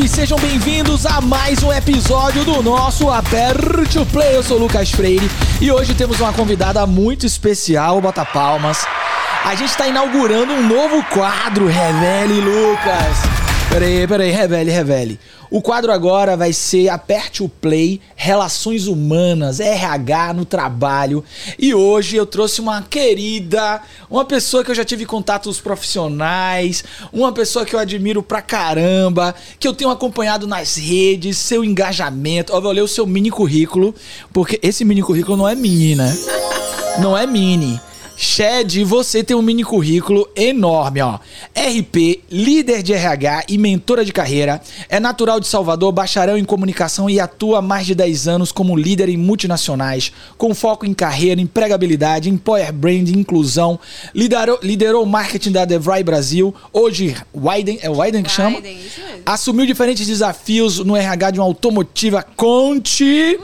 Web, sejam bem-vindos a mais um episódio do nosso Aperto Play. Eu sou o Lucas Freire e hoje temos uma convidada muito especial, bota palmas. A gente está inaugurando um novo quadro, Revele Lucas. Peraí, peraí, revele, revele. O quadro agora vai ser Aperte o Play, Relações Humanas, RH no trabalho. E hoje eu trouxe uma querida, uma pessoa que eu já tive contatos profissionais, uma pessoa que eu admiro pra caramba, que eu tenho acompanhado nas redes, seu engajamento. Ó, vou ler o seu mini currículo, porque esse mini currículo não é mini, né? Não é mini. Shed, você tem um mini currículo enorme, ó. RP, líder de RH e mentora de carreira. É natural de Salvador, bacharel em comunicação e atua há mais de 10 anos como líder em multinacionais, com foco em carreira, empregabilidade, employer brand, inclusão. Liderou, liderou o marketing da DeVry Brasil. Hoje, Widen, é Widen que chama? Widen, isso mesmo. Assumiu diferentes desafios no RH de uma automotiva Conte.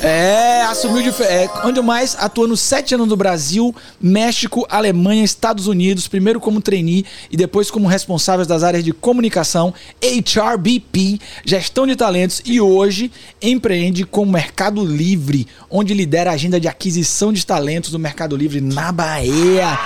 É, assumiu dif- é, onde mais atuando sete anos no Brasil, México, Alemanha, Estados Unidos, primeiro como trainee e depois como responsável das áreas de comunicação, HRBP, gestão de talentos e hoje empreende com o Mercado Livre, onde lidera a agenda de aquisição de talentos do Mercado Livre na Bahia.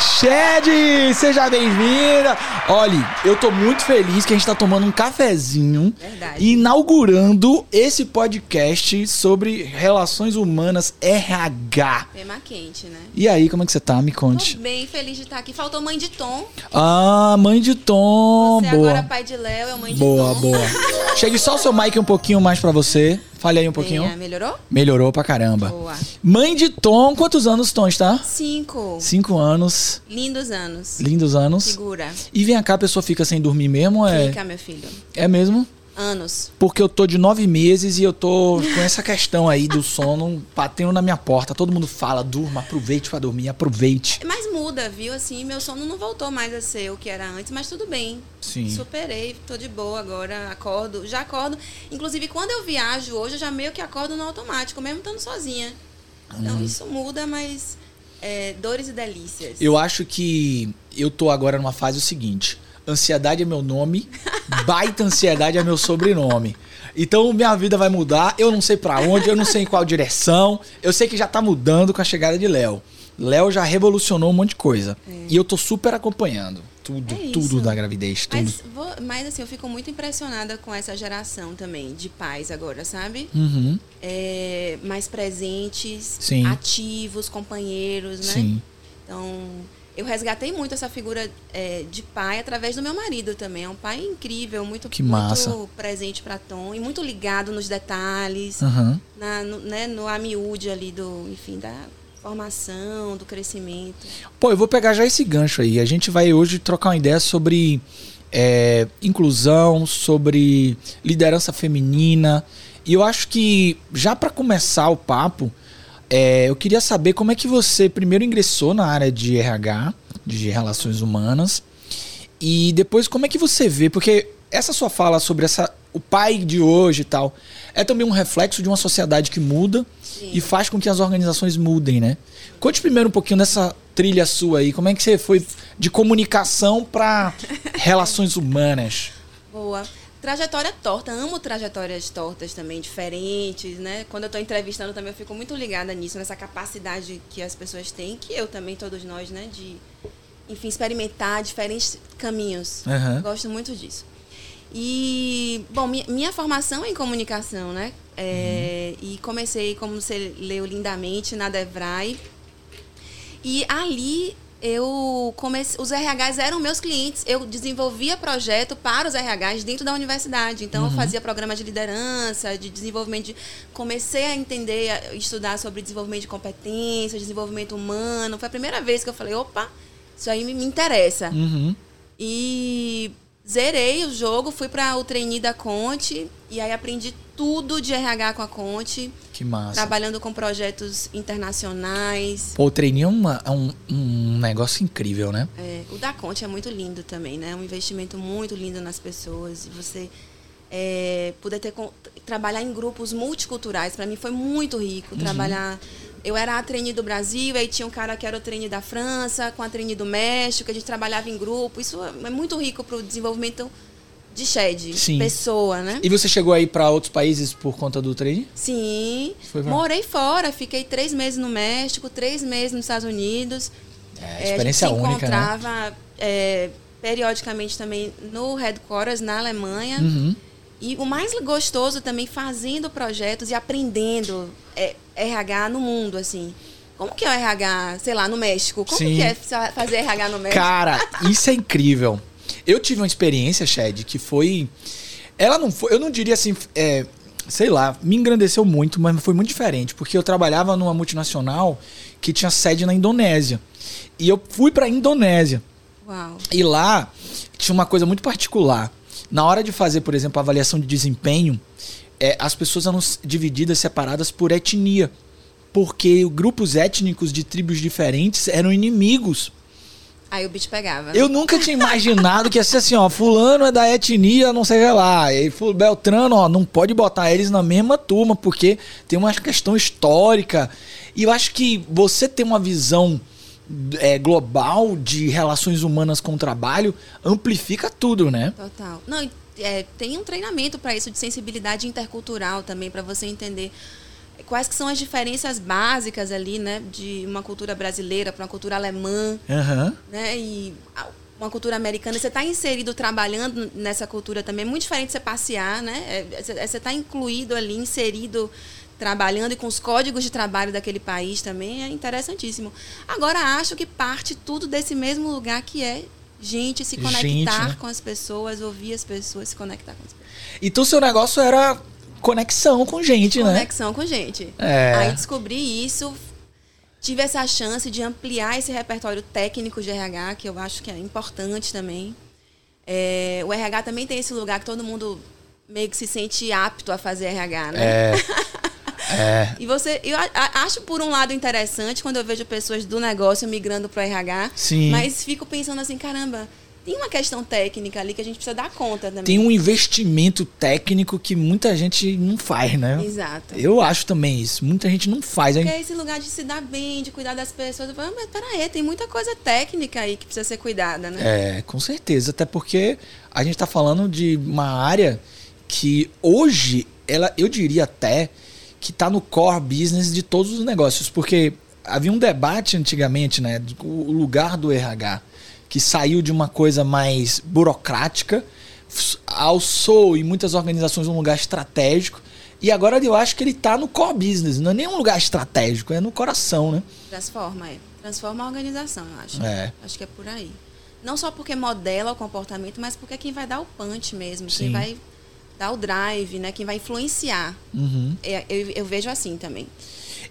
Shed, seja bem-vinda. Olha, eu tô muito feliz que a gente tá tomando um cafezinho Verdade. e inaugurando esse podcast sobre relações humanas RH. Tema quente, né? E aí, como é que você tá? Me Tô conte. bem feliz de estar aqui. Faltou mãe de Tom. Ah, mãe de Tom, Você boa. agora pai de Léo, é mãe de Boa, Tom. boa. Chegue só o seu mic um pouquinho mais pra você. Fale aí um pouquinho. Venha, melhorou? Melhorou pra caramba. Boa. Mãe de Tom, quantos anos Tom está? Cinco. Cinco anos. Lindos anos. Lindos anos. Segura. E vem cá, a pessoa fica sem dormir mesmo? É, Fica, meu filho. é mesmo? Anos. Porque eu tô de nove meses e eu tô com essa questão aí do sono batendo na minha porta. Todo mundo fala, durma, aproveite pra dormir, aproveite. Mas muda, viu? Assim, meu sono não voltou mais a ser o que era antes, mas tudo bem. Sim. Superei, tô de boa agora, acordo. Já acordo. Inclusive, quando eu viajo hoje, eu já meio que acordo no automático, mesmo estando sozinha. Então, isso muda, mas é, dores e delícias. Eu acho que eu tô agora numa fase o seguinte: ansiedade é meu nome, baita ansiedade é meu sobrenome. Então minha vida vai mudar, eu não sei pra onde, eu não sei em qual direção. Eu sei que já tá mudando com a chegada de Léo. Léo já revolucionou um monte de coisa. E eu tô super acompanhando tudo, É tudo da gravidez, tudo. Mas, vou- mas assim, eu fico muito impressionada com essa geração também, de pais agora, sabe? Uhum. É, mais presentes, Sim. ativos, companheiros, né? Sim. Então, eu resgatei muito essa figura é, de pai através do meu marido também. É um pai incrível, muito, Que massa. muito presente para Tom e muito ligado nos detalhes, Aham. na, no, né, no amiúde ali do, enfim, da formação, do crescimento. Pô, eu vou pegar já esse gancho aí. A gente vai hoje trocar uma ideia sobre é, inclusão, sobre liderança feminina. E eu acho que, já para começar o papo, é, eu queria saber como é que você primeiro ingressou na área de RH, de relações humanas, e depois como é que você vê, porque essa sua fala sobre essa, o pai de hoje e tal, é também um reflexo de uma sociedade que muda Sim. e faz com que as organizações mudem, né? Conte primeiro um pouquinho dessa trilha sua aí, como é que você foi de comunicação para relações humanas? Boa. Trajetória torta, amo trajetórias tortas também, diferentes, né? Quando eu estou entrevistando também eu fico muito ligada nisso, nessa capacidade que as pessoas têm, que eu também, todos nós, né? De, enfim, experimentar diferentes caminhos. Aham. Gosto muito disso. E, bom, minha, minha formação é em comunicação, né? É, E comecei, como você leu lindamente, na Devrai. E ali eu comecei. Os RHs eram meus clientes. Eu desenvolvia projeto para os RHs dentro da universidade. Então eu fazia programa de liderança, de desenvolvimento de. Comecei a entender, a estudar sobre desenvolvimento de competências, desenvolvimento humano. Foi a primeira vez que eu falei, opa, isso aí me, me interessa. Uhum. E zerei o jogo, fui para o trainee da Conte e aí aprendi tudo de RH com a Conte, Que massa. trabalhando com projetos internacionais. Pô, o treininho é, uma- é um, um negócio incrível, né? É, o da Conte é muito lindo também, né? É um investimento muito lindo nas pessoas. E você é, poder ter, trabalhar em grupos multiculturais, para mim foi muito rico. Trabalhar. Eu era a trainee do Brasil, aí tinha um cara que era o trainee da França, com a trainee do México, a gente trabalhava em grupo. Isso é é muito rico para o desenvolvimento de shed, Sim. pessoa, né? E você chegou aí para outros países por conta do trade? Sim. Pra- Morei fora, fiquei três meses no México, três meses nos Estados Unidos. É, É, experiência a gente se única, né? encontrava é, periodicamente também no headquarters na Alemanha. Uhum. E o mais gostoso também fazendo projetos e aprendendo é, RH no mundo, assim. Como que é o RH, sei lá, no México? Como Sim. que é fa- fazer RH no México? Cara, isso é incrível. Eu tive uma experiência, Shed, que foi. Ela não foi. Eu não diria assim. é, sei lá, me engrandeceu muito, mas foi muito diferente. Porque eu trabalhava numa multinacional que tinha sede na Indonésia. E eu fui pra Indonésia. Uau. E lá tinha uma coisa muito particular. Na hora de fazer, por exemplo, a avaliação de desempenho, é, as pessoas eram divididas, separadas por etnia. Porque grupos étnicos de tribos diferentes eram inimigos. Aí o bicho pegava. Eu nunca tinha imaginado que ia ser assim, ó, fulano é da etnia, não sei lá, e Beltrano, ó, não pode botar eles na mesma turma, porque tem uma questão histórica. E eu acho que você ter uma visão é, global de relações humanas com o trabalho amplifica tudo, né? Total. Não, é, tem um treinamento para isso de sensibilidade intercultural também, para você entender quais que são as diferenças básicas ali, né, de uma cultura brasileira para uma cultura alemã, Aham. né, e uma cultura americana. Você está inserido trabalhando nessa cultura também. É muito diferente de você passear, né? É, Você você está incluído ali, inserido trabalhando e com os códigos de trabalho daquele país também é interessantíssimo. Agora acho que parte tudo desse mesmo lugar que é gente se Gente, conectar né? com as pessoas, ouvir as pessoas, se conectar com as pessoas. Então seu negócio era conexão com gente, né? Conexão com gente. É. Aí descobri isso, tive essa chance de ampliar esse repertório técnico de RH, que eu acho que é importante também. É, o RH também tem esse lugar que todo mundo meio que se sente apto a fazer RH, né? É. É. E você, eu acho por um lado interessante quando eu vejo pessoas do negócio migrando para o RH, Sim. mas fico pensando assim, caramba, tem uma questão técnica ali que a gente precisa dar conta também. Tem um investimento técnico que muita gente não faz, né? Exato. Eu acho também isso. Muita gente não faz. Porque hein? é esse lugar de se dar bem, de cuidar das pessoas. Eu falo, "Ah, mas peraí, tem muita coisa técnica aí que precisa ser cuidada, né? É, com certeza. Até porque a gente tá falando de uma área que hoje, ela, eu diria até que tá no core business de todos os negócios. Porque havia um debate antigamente, né? O lugar do RH, que saiu de uma coisa mais burocrática, alçou em muitas organizações um lugar estratégico. E agora eu acho que ele tá no core business, não é nem um lugar estratégico, é no coração, né? Transforma, é. Transforma a organização, eu acho. É. Acho que é por aí. Não só porque modela o comportamento, mas porque é quem vai dar o punch mesmo, Sim. quem vai dar o drive, né? Quem vai influenciar. Uhum. É, eu, eu vejo assim também.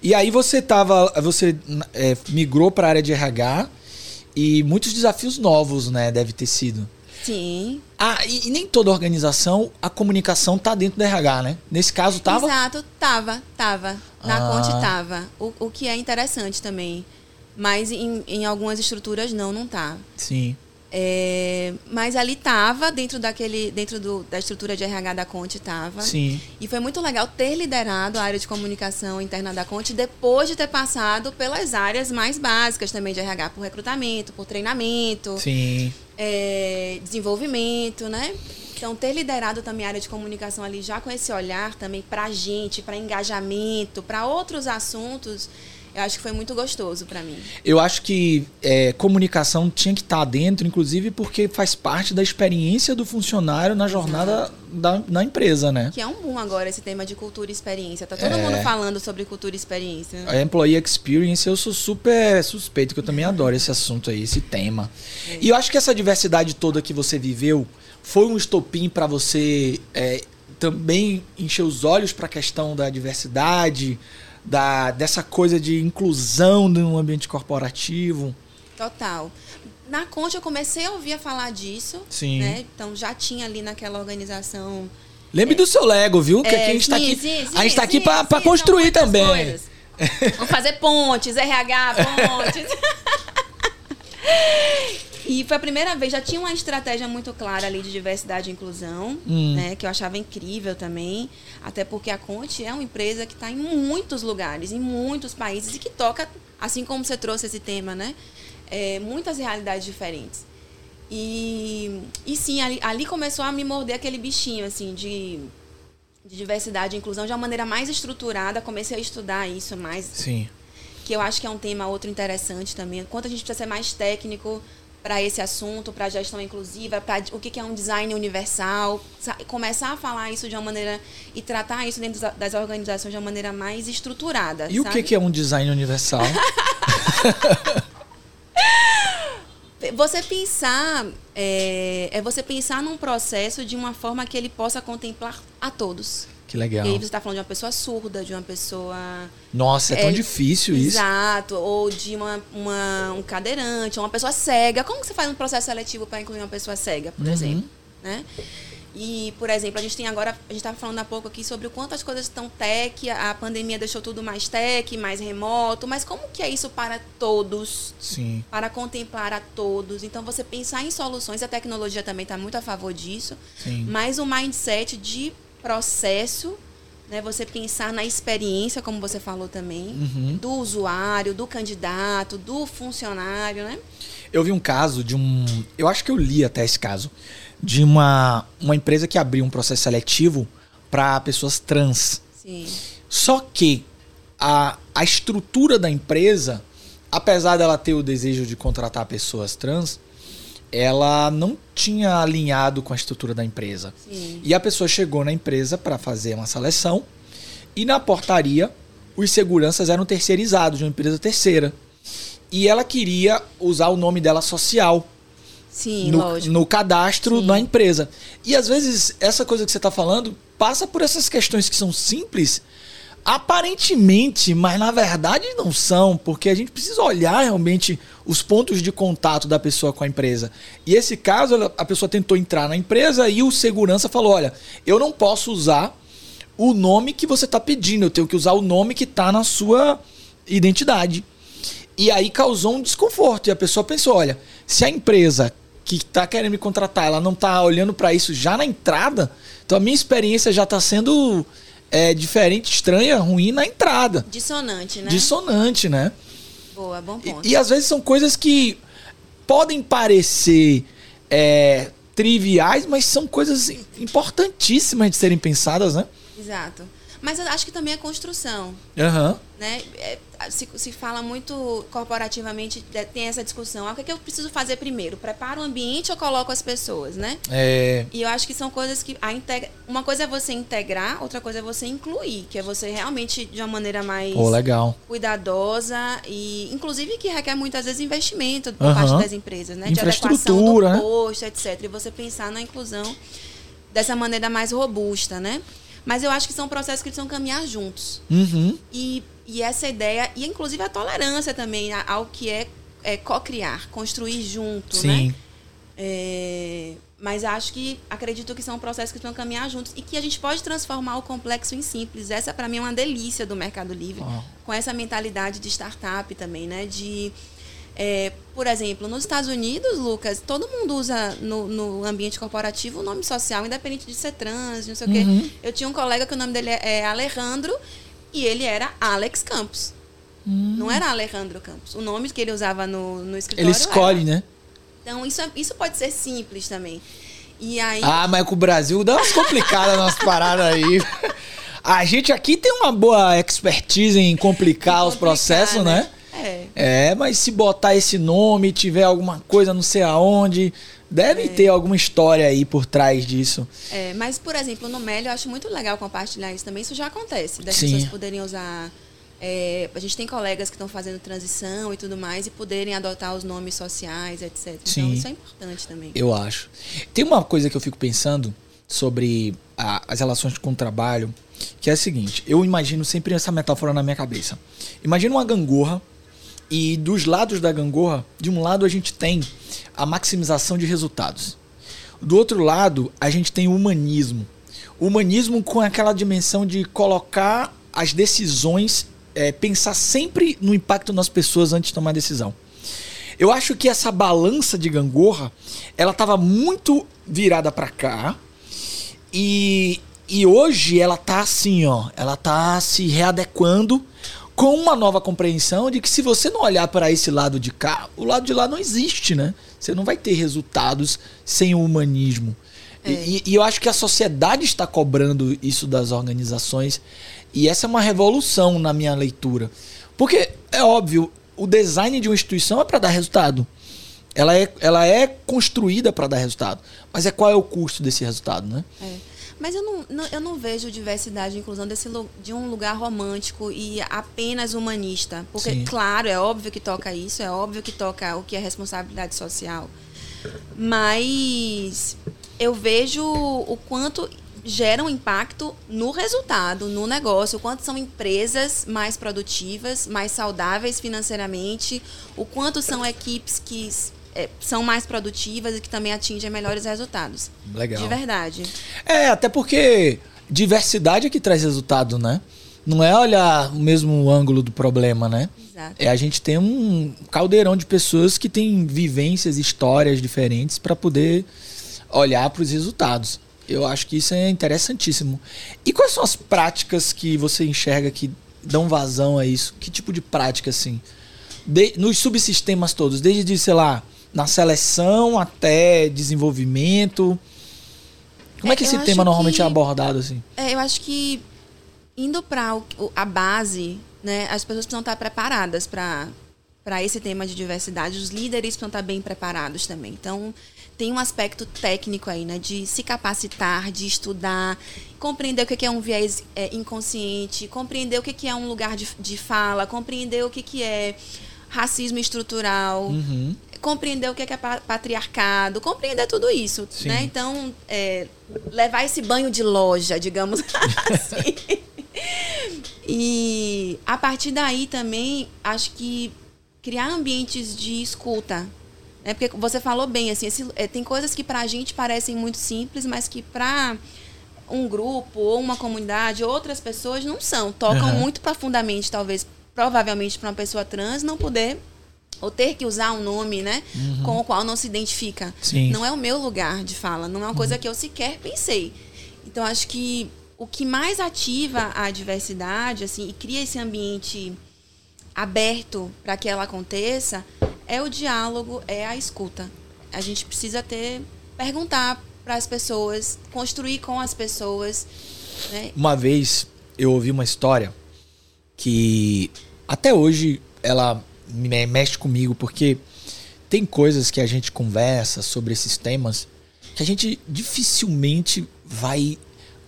E aí você tava, você é, migrou para a área de RH e muitos desafios novos, né, deve ter sido. Sim. Ah, e, e nem toda organização a comunicação tá dentro do RH, né? Nesse caso tava. Exato, tava, tava. Na Ah. Conte tava. O, o que é interessante também. Mas em, em algumas estruturas não, não tá. Sim. É, mas ali tava, dentro daquele, dentro do, da estrutura de RH da Conte tava. Sim. E foi muito legal ter liderado a área de comunicação interna da Conte depois de ter passado pelas áreas mais básicas também de RH, por recrutamento, por treinamento, Sim. é, desenvolvimento, né? Então, ter liderado também a área de comunicação ali, já com esse olhar também para gente, para engajamento, para outros assuntos, eu acho que foi muito gostoso para mim. Eu acho que é, comunicação tinha que estar dentro, inclusive porque faz parte da experiência do funcionário na jornada da, na empresa, né? Que é um boom agora esse tema de cultura e experiência. Tá todo É. mundo falando sobre cultura e experiência. A Employee Experience, eu sou super suspeito, que eu também adoro esse assunto aí, esse tema. E eu acho que essa diversidade toda que você viveu foi um estopim para você é, também encher os olhos para a questão da diversidade, da, dessa coisa de inclusão no ambiente corporativo. Total. Na Conte eu comecei a ouvir falar disso. Sim. Né? Então já tinha ali naquela organização. Lembre do seu Lego, viu? Que É, aqui a gente tá sim, aqui, sim, a gente tá aqui para construir também. coisas. Vamos fazer pontes, RH, pontes. E foi a primeira vez, já tinha uma estratégia muito clara ali de diversidade e inclusão, Hum. né? Que eu achava incrível também. Até porque a Conte é uma empresa que está em muitos lugares, em muitos países, e que toca, assim como você trouxe esse tema, né? é, muitas realidades diferentes. E, e sim, ali, ali começou a me morder aquele bichinho, assim, de, de diversidade e inclusão de uma maneira mais estruturada. Comecei a estudar isso mais. Sim. Que eu acho que é um tema outro interessante também. Quanto a gente precisa ser mais técnico para esse assunto, para a gestão inclusiva, para o que é um design universal, começar a falar isso de uma maneira e tratar isso dentro das organizações de uma maneira mais estruturada. E sabe? o que é um design universal? você pensar é, é, você pensar num processo de uma forma que ele possa contemplar a todos. Que legal. E aí você está falando de uma pessoa surda, de uma pessoa. Nossa, é, é tão difícil isso. Exato. Ou de uma, uma, um cadeirante, ou uma pessoa cega. Como que você faz um processo seletivo para incluir uma pessoa cega, por uhum. exemplo? Né? E, por exemplo, a gente tem agora, a gente estava falando há pouco aqui sobre o quanto as coisas estão tech, a pandemia deixou tudo mais tech, mais remoto, mas como que é isso para todos? Sim. Para contemplar a todos. Então, você pensar em soluções, a tecnologia também está muito a favor disso, Sim. mas o mindset de processo, né, você pensar na experiência, como você falou também, uhum. do usuário, do candidato, do funcionário, né? Eu vi um caso de um. Eu acho que eu li até esse caso de uma, uma empresa que abriu um processo seletivo para pessoas trans. Sim. Só que a, a estrutura da empresa, apesar dela ter o desejo de contratar pessoas trans, ela não tinha alinhado com a estrutura da empresa. Sim. E a pessoa chegou na empresa para fazer uma seleção e na portaria os seguranças eram terceirizados de uma empresa terceira. E ela queria usar o nome dela social Sim, no, no cadastro Sim. da empresa. E às vezes essa coisa que você está falando passa por essas questões que são simples, aparentemente, mas na verdade não são, porque a gente precisa olhar realmente os pontos de contato da pessoa com a empresa. E esse caso, a pessoa tentou entrar na empresa e o segurança falou: olha, eu não posso usar o nome que você está pedindo, eu tenho que usar o nome que está na sua identidade. E aí causou um desconforto. E a pessoa pensou: olha, se a empresa que está querendo me contratar, ela não está olhando para isso já na entrada, então a minha experiência já está sendo é, diferente, estranha, ruim na entrada. Dissonante, né? Dissonante, né? Boa, bom ponto. E, e às vezes são coisas que podem parecer é, triviais, mas são coisas importantíssimas de serem pensadas, né? Exato. Mas eu acho que também é construção. Uhum. Né? É, se, se fala muito corporativamente, é, tem essa discussão. Ah, o que, é que eu preciso fazer primeiro? Preparo o ambiente ou coloco as pessoas, né? É. E eu acho que são coisas que. A integra... Uma coisa é você integrar, outra coisa é você incluir, que é você realmente, de uma maneira mais Pô, legal. cuidadosa e, inclusive, que requer muitas vezes investimento por uhum. parte das empresas, né? De adequação do né? posto, etc. E você pensar na inclusão dessa maneira mais robusta, né? Mas eu acho que são processos que precisam caminhar juntos. Uhum. E, e essa ideia, e inclusive a tolerância também ao que é, é co-criar, construir junto, Sim. né? É, mas acho que acredito que são processos que precisam caminhar juntos e que a gente pode transformar o complexo em simples. Essa para mim é uma delícia do Mercado Livre, oh. com essa mentalidade de startup também, né? De é, por exemplo, nos Estados Unidos, Lucas, todo mundo usa no, no, ambiente corporativo o nome social, independente de ser trans, não sei uhum. o quê. Eu tinha um colega que o nome dele é Alejandro e ele era Alex Campos. Uhum. Não era Alejandro Campos. O nome que ele usava no, no escritório. Ele escolhe, era. né? Então, isso, é, isso pode ser simples também. E aí... Ah, mas com o Brasil dá umas complicadas nas paradas aí. A gente aqui tem uma boa expertise em complicar, complicar os processos, né? né? É. É, mas se botar esse nome, tiver alguma coisa não sei aonde, deve É. ter alguma história aí por trás disso. É, mas, por exemplo, no Meli eu acho muito legal compartilhar isso também. Isso já acontece, das Sim. pessoas poderem usar. é, a gente tem colegas que estão fazendo transição e tudo mais e poderem adotar os nomes sociais, etc. Então Sim. isso é importante também. Eu acho. Tem uma coisa que eu fico pensando sobre a- as relações com o trabalho, que é a seguinte: eu imagino sempre essa metáfora na minha cabeça. Imagina uma gangorra e dos lados da gangorra, de um lado a gente tem a maximização de resultados. Do outro lado, a gente tem o humanismo. O humanismo com aquela dimensão de colocar as decisões, é, pensar sempre no impacto nas pessoas antes de tomar decisão. Eu acho que essa balança de gangorra, ela estava muito virada para cá e, e hoje ela tá assim, ó, ela tá se readequando com uma nova compreensão de que se você não olhar para esse lado de cá, o lado de lá não existe, né? Você não vai ter resultados sem o humanismo. É. E, e eu acho que a sociedade está cobrando isso das organizações. E essa é uma revolução na minha leitura. Porque, é óbvio, o design de uma instituição é para dar resultado. Ela é, ela é construída para dar resultado. Mas é qual é o custo desse resultado, né? É. Mas eu não, não- eu não vejo diversidade e inclusão desse, de um lugar romântico e apenas humanista. Porque, Sim. claro, é óbvio que toca isso, é óbvio que toca o que é responsabilidade social. Mas eu vejo o quanto gera um impacto no resultado, no negócio, o quanto são empresas mais produtivas, mais saudáveis financeiramente, o quanto são equipes que é, são mais produtivas e que também atingem melhores resultados. Legal. De verdade. É, até porque diversidade é que traz resultado, né? Não é olhar o mesmo ângulo do problema, né? Exato. É a gente tem um caldeirão de pessoas que têm vivências, histórias diferentes para poder olhar para os resultados. Eu acho que isso é interessantíssimo. E quais são as práticas que você enxerga que dão vazão a isso? Que tipo de prática, assim? De- nos subsistemas todos, desde, sei lá, na seleção até desenvolvimento. Como é, É, que eu esse tema normalmente que- é abordado, assim? É, eu acho que indo para a base, né, as pessoas precisam estar preparadas para para esse tema de diversidade. Os líderes precisam estar bem preparados também. Então, tem um aspecto técnico aí, né, de se capacitar, de estudar, compreender o que que é um viés é, inconsciente, compreender o que que é um lugar de, de fala, compreender o que que é racismo estrutural, Uhum. Compreender o que é, que é pa- patriarcado, compreender tudo isso, Sim. né? Então, é, levar esse banho de loja, digamos assim. e a partir daí também, acho que criar ambientes de escuta. Né? Porque você falou bem, assim, esse- é, tem coisas que pra gente parecem muito simples, mas que pra um grupo ou uma comunidade, outras pessoas não são. Tocam Aham. muito profundamente, talvez, provavelmente para uma pessoa trans não poder ou ter que usar um nome, né, com o qual não se identifica. Sim. Não é o meu lugar de fala, não é uma coisa que eu sequer pensei. Então acho que o que mais ativa a diversidade, assim, e cria esse ambiente aberto para que ela aconteça é o diálogo, é a escuta. A gente precisa ter perguntar para as pessoas, construir com as pessoas, né? Uma vez eu ouvi uma história que até hoje ela mexe comigo, porque tem coisas que a gente conversa sobre esses temas que a gente dificilmente vai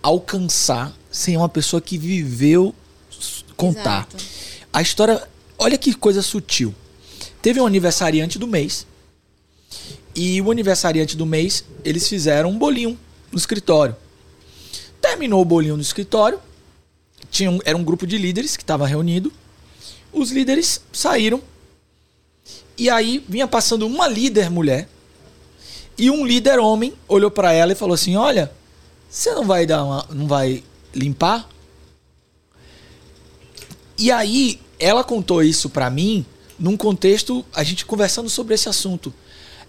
alcançar sem uma pessoa que viveu contar. Exato. A história, olha que coisa sutil. Teve um aniversariante do mês. E o aniversariante do mês, eles fizeram um bolinho no escritório. Terminou o bolinho no escritório. Tinha um, era um grupo de líderes que estava reunido. Os líderes saíram. E aí vinha passando uma líder mulher. E um líder homem olhou para ela e falou assim: Olha, você não vai dar uma, não vai limpar? E aí ela contou isso pra mim num contexto a gente conversando sobre esse assunto.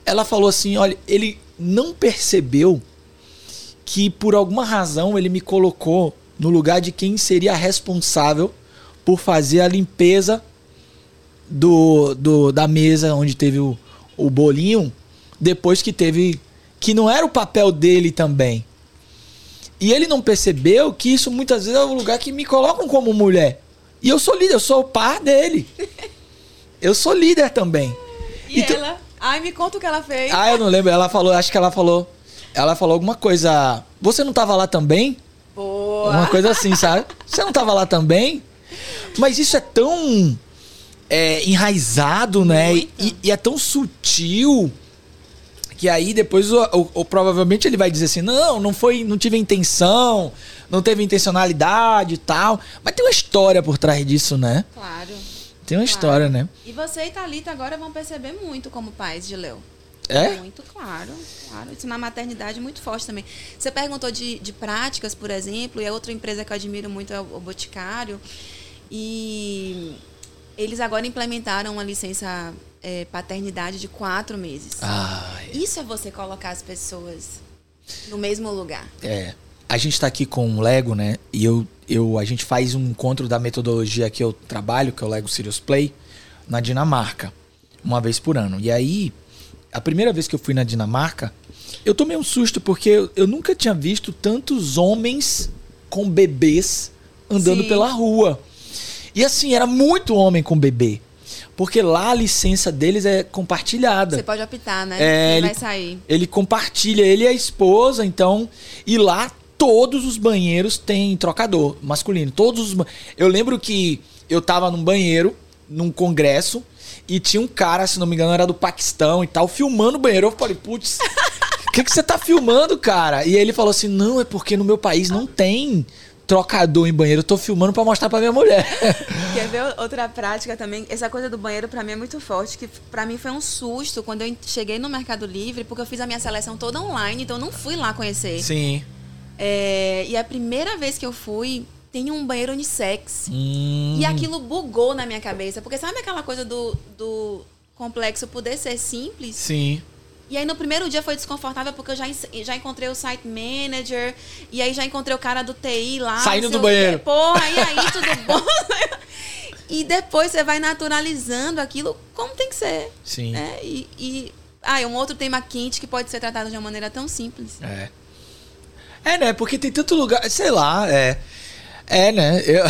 Ela falou assim: olha, ele não percebeu que por alguma razão ele me colocou no lugar de quem seria responsável por fazer a limpeza do, do da mesa onde teve o, o bolinho depois que teve que não era o papel dele também. E ele não percebeu que isso muitas vezes é o lugar que me colocam como mulher. E eu sou líder, eu sou o par dele. Eu sou líder também. E Então- ela, ai, me conta o que ela fez. Ah, eu não lembro. Ela falou, acho que ela falou. Ela falou alguma coisa. Você não tava lá também? Boa. Uma coisa assim, sabe? Você não tava lá também? Mas isso é tão é, enraizado, né? E, e é tão sutil que aí depois o, o- o- provavelmente ele vai dizer assim, não, não foi, não tive intenção, não teve intencionalidade e tal. Mas tem uma história por trás disso, né? Claro. Tem uma Claro. história, né? E você e Thalita agora vão perceber muito como pais de Leo. É? Muito, claro. Claro. Isso na maternidade muito forte também. Você perguntou de, de práticas, por exemplo, e a outra empresa que eu admiro muito é o, o Boticário. E eles agora implementaram uma licença é, paternidade de quatro meses. Ai, Isso é você colocar as pessoas no mesmo lugar. É. A gente tá aqui com o Lego, né? E eu, eu, a gente faz um encontro da metodologia que eu trabalho, que é o Lego Serious Play, na Dinamarca, uma vez por ano. E aí, a primeira vez que eu fui na Dinamarca, eu tomei um susto porque eu, eu nunca tinha visto tantos homens com bebês andando Sim. pela rua. E assim, era muito homem com bebê. Porque lá a licença deles é compartilhada. Você pode optar, né? É, Quem ele- vai sair. Ele compartilha, ele e a esposa, então. E lá todos os banheiros têm trocador masculino. Todos os. Eu lembro que eu tava num banheiro, num congresso, e tinha um cara, se não me engano, era do Paquistão e tal, filmando o banheiro. Eu falei, putz, o que, que você tá filmando, cara? E ele falou assim: não, é porque no meu país não tem trocador em banheiro. Eu tô filmando pra mostrar pra minha mulher. Quer ver outra prática também? Essa coisa do banheiro pra mim é muito forte, que pra mim foi um susto quando eu cheguei no Mercado Livre, porque eu fiz a minha seleção toda online, então eu não fui lá conhecer. Sim. É, e a primeira vez que eu fui, tem um banheiro unissex. Hum, E aquilo bugou na minha cabeça, porque sabe aquela coisa do, do complexo poder ser simples? Sim. E aí no primeiro dia foi desconfortável porque eu já, já encontrei o site manager e aí já encontrei o cara do TI lá. Saindo do o quê. banheiro. Porra, e aí tudo bom? e depois você vai naturalizando aquilo como tem que ser. Sim. Né? E, e ah, e um outro tema quente que pode ser tratado de uma maneira tão simples. É. É, né? Porque tem tanto lugar. Sei lá, é. É, né? Eu...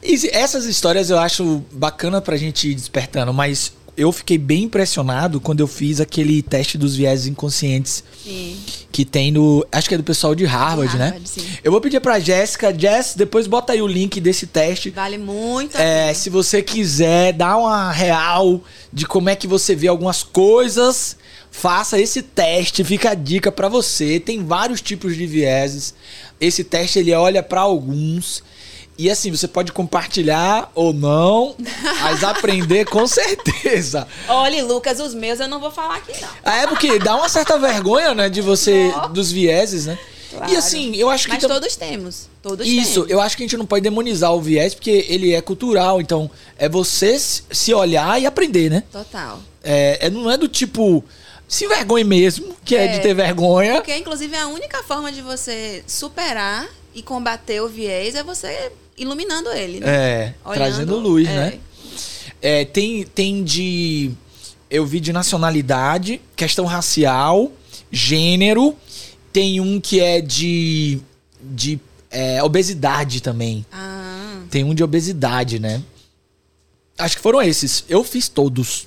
Essas histórias eu acho bacana pra gente ir despertando, mas eu fiquei bem impressionado quando eu fiz aquele teste dos viéses inconscientes Sim. que tem no. Acho que é do pessoal de Harvard, né? Harvard, sim. Eu vou pedir pra Jéssica. Jess, depois bota aí o link desse teste. Vale muito É, se você quiser dar uma real de como é que você vê algumas coisas, faça esse teste, fica a dica pra você. Tem vários tipos de vieses. Esse teste ele olha pra alguns e assim, você pode compartilhar ou não, mas aprender com certeza. Olha, Lucas, os meus eu não vou falar aqui, não. Ah, É porque dá uma certa vergonha, né, de você dos vieses, né? E Claro. assim, eu acho que Mas tam- todos temos. Todos isso, temos. eu acho que a gente não pode demonizar o viés porque ele é cultural, então é você se olhar e aprender, né? Total. É, é- não é do tipo se envergonhe mesmo, que é, É. de ter vergonha. Porque, inclusive, a única forma de você superar e combater o viés é você iluminando ele, né? É, Olhando, trazendo luz, é. né? É, tem, tem de. Eu vi de nacionalidade, questão racial, gênero. Tem um que é de. de é, obesidade também. Ah, Tem um de obesidade, né? Acho que foram esses. Eu fiz todos.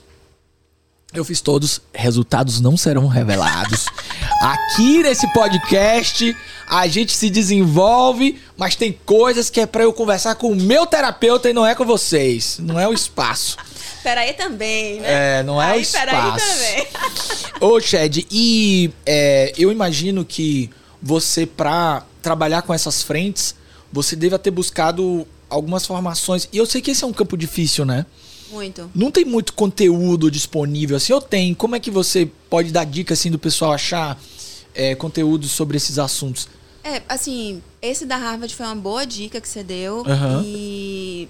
Eu fiz todos. Resultados não serão revelados. Aqui nesse podcast, a gente se desenvolve, mas tem coisas que é pra eu conversar com o meu terapeuta e não é com vocês. Não é o espaço. peraí também, né? É, não é o Aí, espaço. peraí também. Ô, Chad, e é, eu imagino que você, pra trabalhar com essas frentes, você deva ter buscado algumas formações. E eu sei que esse é um campo difícil, né? Muito. Não tem muito conteúdo disponível. Assim, eu tenho. Como é que você pode dar dica assim do pessoal achar é, conteúdo sobre esses assuntos? É, assim, esse da Harvard foi uma boa dica que você deu. Aham. E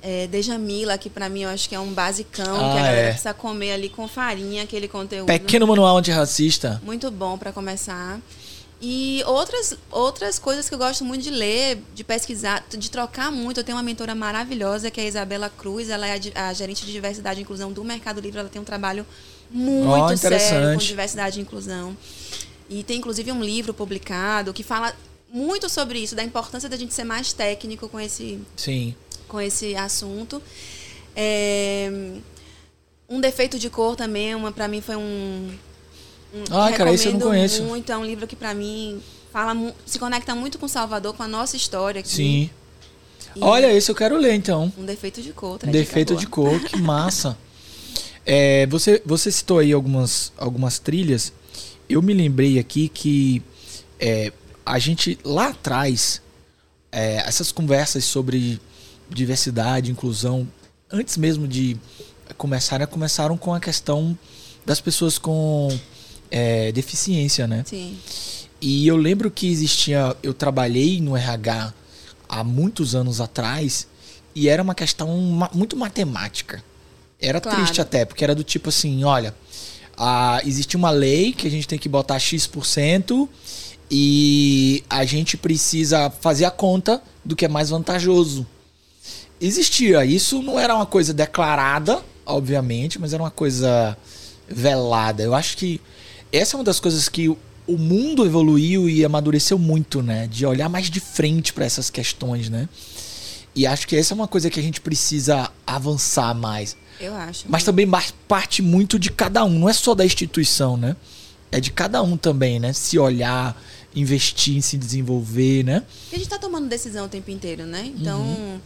é, Dejamila, que pra mim eu acho que é um basicão, Ah, que a galera é. precisa comer ali com farinha, aquele conteúdo. Pequeno manual antirracista. Muito bom pra começar. E outras, outras coisas que eu gosto muito de ler, de pesquisar, de trocar muito. Eu tenho uma mentora maravilhosa, que é a Isabela Cruz. Ela é a, a gerente de diversidade e inclusão do Mercado Livre. Ela tem um trabalho muito Ó, sério com diversidade e inclusão. E tem, inclusive, um livro publicado que fala muito sobre isso, da importância da gente ser mais técnico com esse, Sim. com esse assunto. É, um defeito de cor também, uma para mim foi um Ah, cara, esse eu não conheço. Muito, é um livro que para mim fala se conecta muito com Salvador, com a nossa história aqui. Sim. E Olha, esse eu quero ler então. um defeito de cor, Um defeito de cor, que massa. É, você, você citou aí algumas, algumas trilhas. Eu me lembrei aqui que é, a gente lá atrás, é, essas conversas sobre diversidade, inclusão, antes mesmo de começarem, começaram com a questão das pessoas com é, deficiência, né? Sim. E eu lembro que existia. Eu trabalhei no RH há muitos anos atrás e era uma questão muito matemática. Era Claro. triste até, porque era do tipo assim: olha, ah, existe uma lei que a gente tem que botar X% e a gente precisa fazer a conta do que é mais vantajoso. Existia. Isso não era uma coisa declarada, obviamente, mas era uma coisa velada. Eu acho que essa é uma das coisas que o mundo evoluiu e amadureceu muito, né? De olhar mais de frente para essas questões, né? E acho que essa é uma coisa que a gente precisa avançar mais. Eu acho. Mas também parte muito de cada um, não é só da instituição, né? É de cada um também, né? Se olhar, investir em se desenvolver, né? Porque a gente está tomando decisão o tempo inteiro, né? Então, uhum.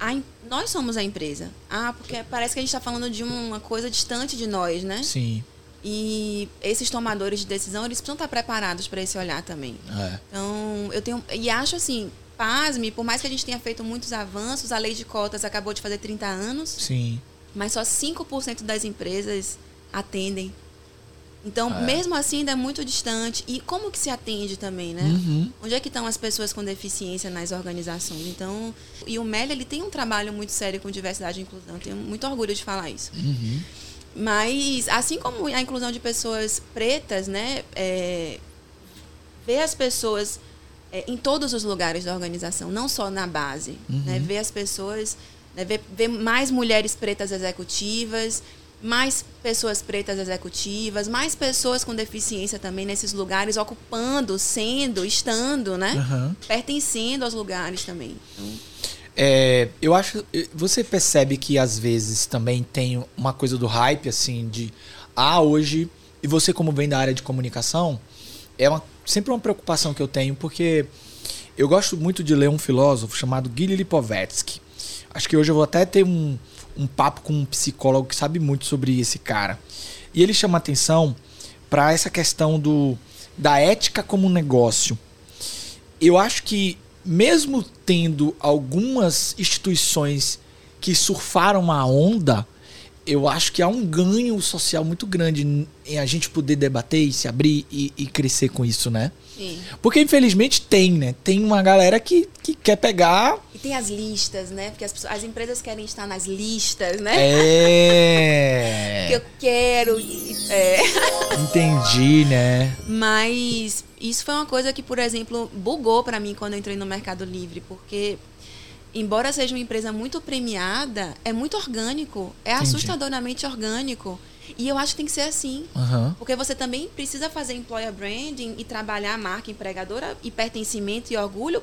a, nós somos a empresa. Ah, porque parece que a gente está falando de uma coisa distante de nós, né? Sim. E esses tomadores de decisão, eles precisam estar preparados para esse olhar também. É. Então, eu tenho. E acho assim, pasme, por mais que a gente tenha feito muitos avanços, a lei de cotas acabou de fazer 30 anos. Sim. Mas só 5% das empresas atendem. Então, é. mesmo assim, ainda é muito distante. E como que se atende também, né? Uhum. Onde é que estão as pessoas com deficiência nas organizações? Então, e o MEL, ele tem um trabalho muito sério com diversidade e inclusão. Tenho muito orgulho de falar isso. Uhum. Mas, assim como a inclusão de pessoas pretas, né? É, ver as pessoas é, em todos os lugares da organização, não só na base. Uhum. Né, ver as pessoas, né, ver, ver mais mulheres pretas executivas, mais pessoas pretas executivas, mais pessoas com deficiência também nesses lugares, ocupando, sendo, estando, né? Uhum. Pertencendo aos lugares também. Então, é, eu acho. Você percebe que às vezes também tem uma coisa do hype, assim, de. Ah, hoje. E você, como vem da área de comunicação, é uma, sempre uma preocupação que eu tenho, porque eu gosto muito de ler um filósofo chamado Gili Lipovetsky. Acho que hoje eu vou até ter um, um papo com um psicólogo que sabe muito sobre esse cara. E ele chama atenção para essa questão do, da ética como negócio. Eu acho que mesmo tendo algumas instituições que surfaram a onda, eu acho que há um ganho social muito grande em a gente poder debater e se abrir e, e crescer com isso, né? Sim. Porque infelizmente tem, né? Tem uma galera que, que quer pegar. E tem as listas, né? Porque as, pessoas, as empresas querem estar nas listas, né? É. que eu quero. É. Entendi, né? Mas isso foi uma coisa que, por exemplo, bugou para mim quando eu entrei no Mercado Livre, porque embora seja uma empresa muito premiada, é muito orgânico, é Entendi. assustadoramente orgânico. E eu acho que tem que ser assim. Uhum. Porque você também precisa fazer employer branding e trabalhar a marca empregadora e pertencimento e orgulho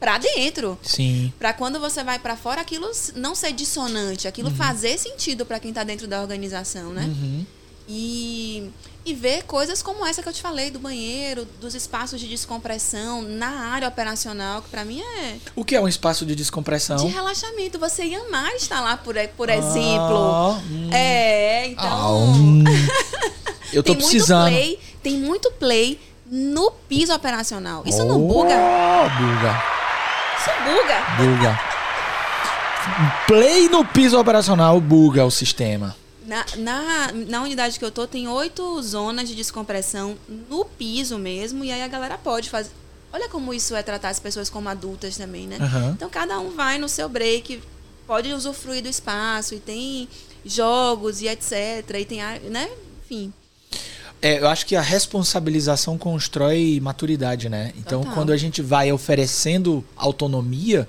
para dentro. Sim. Para quando você vai para fora, aquilo não ser dissonante, aquilo uhum. fazer sentido para quem está dentro da organização, né? Uhum. E e ver coisas como essa que eu te falei do banheiro, dos espaços de descompressão na área operacional, que para mim é O que é um espaço de descompressão? De relaxamento. Você ia amar estar lá, por, por exemplo. Ah, hum. É, então. Ah, hum. Eu tô tem precisando. Muito play, tem muito play no piso operacional. Isso oh, não buga? Buga. Isso buga. Buga. Play no piso operacional buga o sistema. Na, na, na unidade que eu tô, tem oito zonas de descompressão no piso mesmo, e aí a galera pode fazer. Olha como isso é tratar as pessoas como adultas também, né? Uhum. Então cada um vai no seu break, pode usufruir do espaço, e tem jogos e etc. E tem, né? Enfim. É, eu acho que a responsabilização constrói maturidade, né? Então, Total. quando a gente vai oferecendo autonomia,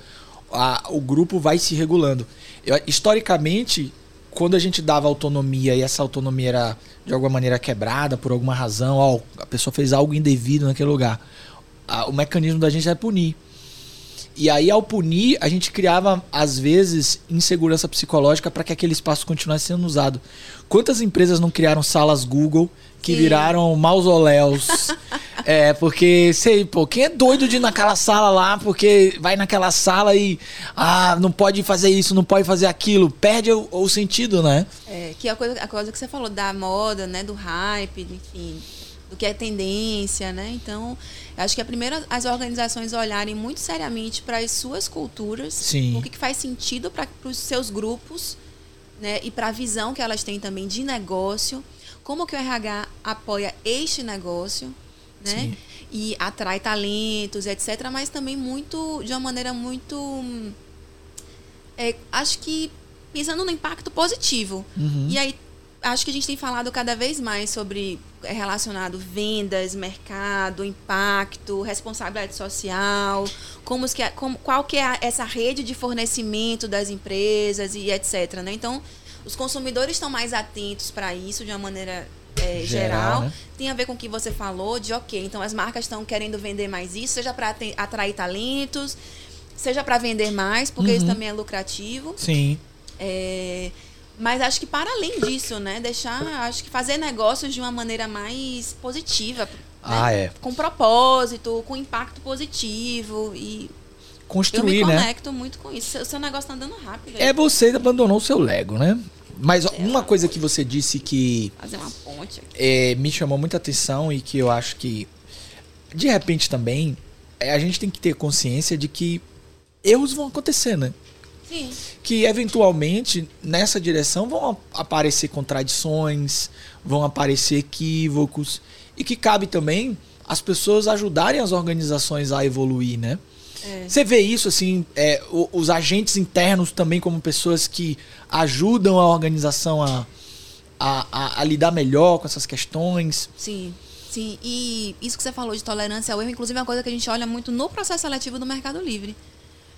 a, o grupo vai se regulando. Eu, historicamente, quando a gente dava autonomia e essa autonomia era de alguma maneira quebrada por alguma razão, ó, a pessoa fez algo indevido naquele lugar, a, o mecanismo da gente é punir. E aí, ao punir, a gente criava, às vezes, insegurança psicológica para que aquele espaço continuasse sendo usado. Quantas empresas não criaram salas Google que Sim. viraram mausoléus? É, porque, sei, pô, quem é doido de ir naquela sala lá, porque vai naquela sala e, ah, não pode fazer isso, não pode fazer aquilo, perde o, o sentido, né? É, que a coisa, a coisa que você falou da moda, né, do hype, enfim, do que é tendência, né? Então, acho que é primeiro as organizações olharem muito seriamente para as suas culturas, Sim. o que, que faz sentido para os seus grupos, né, e para a visão que elas têm também de negócio, como que o RH apoia este negócio, né? Sim. E atrai talentos, etc. Mas também muito, de uma maneira muito. É, acho que pensando no impacto positivo. Uhum. E aí, acho que a gente tem falado cada vez mais sobre é, relacionado vendas, mercado, impacto, responsabilidade social, como que, como, qual que é essa rede de fornecimento das empresas e etc. Né? Então, os consumidores estão mais atentos para isso de uma maneira é, geral, Geral, né? tem a ver com o que você falou de ok, então as marcas estão querendo vender mais isso, seja para atrair talentos, seja para vender mais, porque Uhum. isso também é lucrativo. Sim. É, mas acho que para além disso, né, deixar, acho que fazer negócios de uma maneira mais positiva, né, Ah, é. com propósito, com impacto positivo e eu me Construir, né? conecto muito com isso. O seu negócio tá andando rápido. aí. É você abandonou o seu Lego, né? Mas ó, uma coisa que você disse que fazer uma ponte aqui. é, me chamou muita atenção e que eu acho que, de repente também, é, a gente tem que ter consciência de que erros vão acontecer, né? Sim. Que eventualmente nessa direção vão aparecer contradições, vão aparecer equívocos e que cabe também as pessoas ajudarem as organizações a evoluir, né? É. Você vê isso, assim, é, os agentes internos também como pessoas que ajudam a organização a, a, a- a lidar melhor com essas questões. Sim, sim. E isso que você falou de tolerância ao erro, inclusive, é uma coisa que a gente olha muito no processo seletivo do Mercado Livre.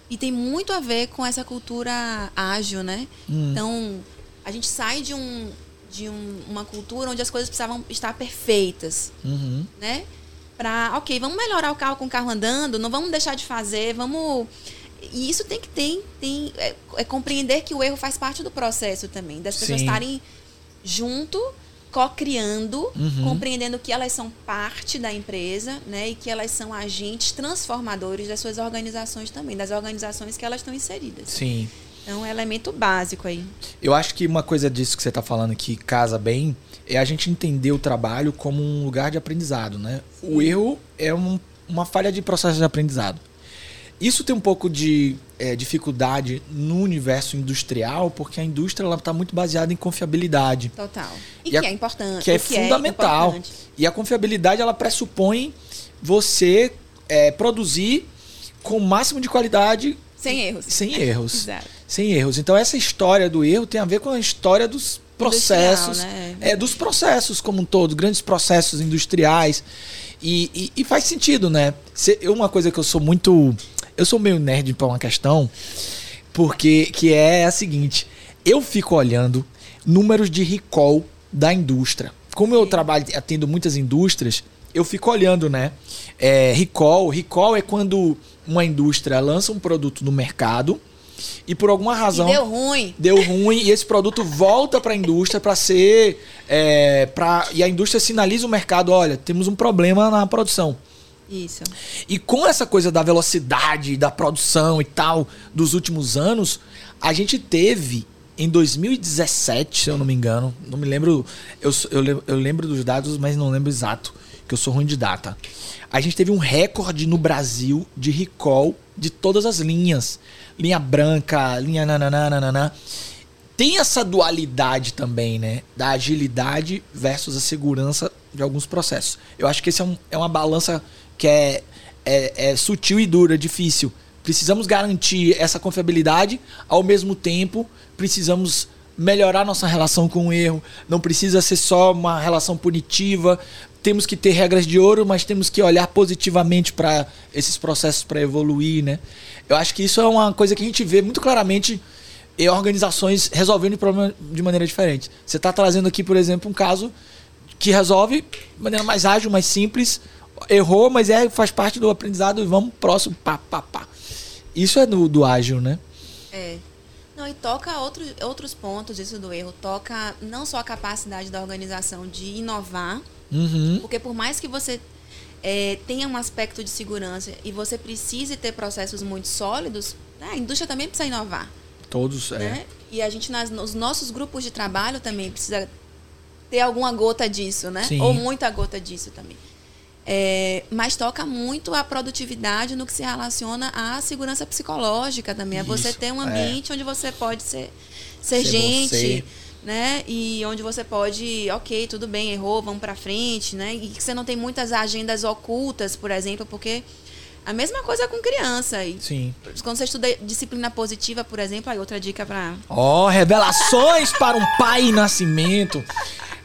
E tem muito a ver com essa cultura ágil, né? Hum. Então, a gente sai de, um, de um- uma cultura onde as coisas precisavam estar perfeitas, Uhum. né? Pra, ok, vamos melhorar o carro com o carro andando, não vamos deixar de fazer, vamos. E isso tem que ter, tem, é, é compreender que o erro faz parte do processo também, das pessoas Sim. estarem junto, co-criando, Uhum. compreendendo que elas são parte da empresa, né? E que elas são agentes transformadores das suas organizações também, das organizações que elas estão inseridas. Sim. Então, é um elemento básico aí. Eu acho que uma coisa disso que você está falando que casa bem é a gente entender o trabalho como um lugar de aprendizado, né? O erro é um- uma falha de processo de aprendizado. Isso tem um pouco de eh, dificuldade no universo industrial, porque a indústria está muito baseada em confiabilidade. Total. E, E que a- é importante. que é o fundamental. importante. E a confiabilidade ela pressupõe você eh, produzir com o máximo de qualidade Sem erros. sem erros. Exato. Sem erros. Então essa história do erro tem a ver com a história dos processos. Né? É, dos processos como um todo, grandes processos industriais. E, e- e faz sentido, né? Se- uma coisa que eu sou muito. Eu sou meio nerd para uma questão, porque que é a seguinte: eu fico olhando números de recall da indústria. Como eu trabalho, atendo muitas indústrias, eu fico olhando, né? É, recall. Recall é quando uma indústria lança um produto no mercado e por alguma E razão deu ruim. deu ruim e esse produto volta para a indústria para ser é, para e a indústria sinaliza o mercado olha temos um problema na produção Isso. e com essa coisa da velocidade da produção e tal dos últimos anos a gente teve em 2017 se eu não me engano não me lembro eu, eu, eu lembro dos dados mas não lembro exato que eu sou ruim de data a gente teve um recorde no Brasil de recall de todas as linhas linha branca linha nananana tem essa dualidade também, né? Da agilidade versus a segurança de alguns processos. Eu acho que esse é, um- é uma balança que é, é- é sutil e dura, difícil. Precisamos garantir essa confiabilidade, ao mesmo tempo, precisamos melhorar nossa relação com o erro. Não precisa ser só uma relação punitiva. Temos que ter regras de ouro, mas temos que olhar positivamente para esses processos para evoluir, né? Eu acho que isso é uma coisa que a gente vê muito claramente e organizações resolvendo o problema de maneira diferente. Você está trazendo aqui, por exemplo, um caso que resolve de maneira mais ágil, mais simples. Errou, mas é, faz parte do aprendizado e vamos próximo. Pá, pá, pá. Isso é do, do ágil, né? É. Não, e toca outro, outros pontos isso do erro. Toca não só a capacidade da organização de inovar, Uhum. porque por mais que você é, tenha um aspecto de segurança e você precise ter processos muito sólidos, né, a indústria também precisa inovar. Todos. É. Né? E a gente, nas, nos nossos grupos de trabalho também precisa ter alguma gota disso, né? Sim. Ou muita gota disso também. É, mas toca muito a produtividade no que se relaciona à segurança psicológica também. É você Isso, ter um é. ambiente onde você pode ser, ser, Ser gente, você. né? E onde você pode, ok, tudo bem, errou, vamos pra frente, né? E que você não tem muitas agendas ocultas, por exemplo, porque a mesma coisa com criança. E Sim. quando você estuda disciplina positiva, por exemplo, aí outra dica para Ó, revelações para um pai em nascimento.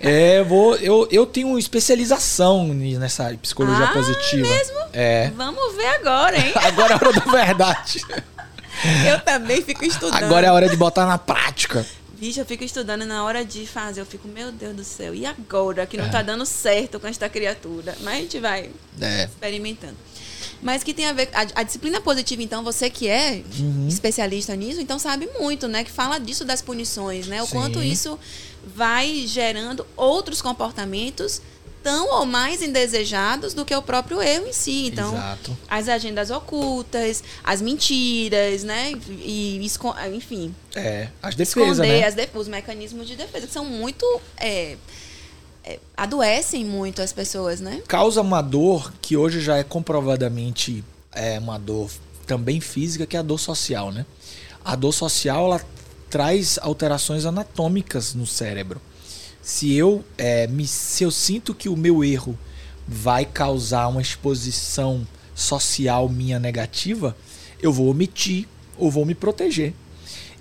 É, eu vou, eu, eu tenho especialização nessa área psicologia Ah, positiva. mesmo? É. Vamos ver agora, hein? Agora é a hora da verdade. Eu também fico estudando. Agora é a hora de botar na prática. Bicho, eu fico estudando na hora de fazer, eu fico, meu Deus do céu, e agora que não é. tá dando certo com esta criatura? Mas a gente vai é. experimentando. Mas que tem a ver. A, a, disciplina positiva, então, você que é uhum. especialista nisso, então sabe muito, né? Que fala disso das punições, né? O Sim. quanto isso vai gerando outros comportamentos tão ou mais indesejados do que o próprio erro em si. Então, Exato. as agendas ocultas, as mentiras, né? E, enfim. É, as defesas, esconder né? as os mecanismos de defesa, que são muito. É, é, adoecem muito as pessoas, né? Causa uma dor que hoje já é comprovadamente é uma dor também física, que é a dor social, né? A dor social, ela traz alterações anatômicas no cérebro se eu, é, me, se eu sinto que o meu erro vai causar uma exposição social minha negativa, eu vou omitir ou vou me proteger.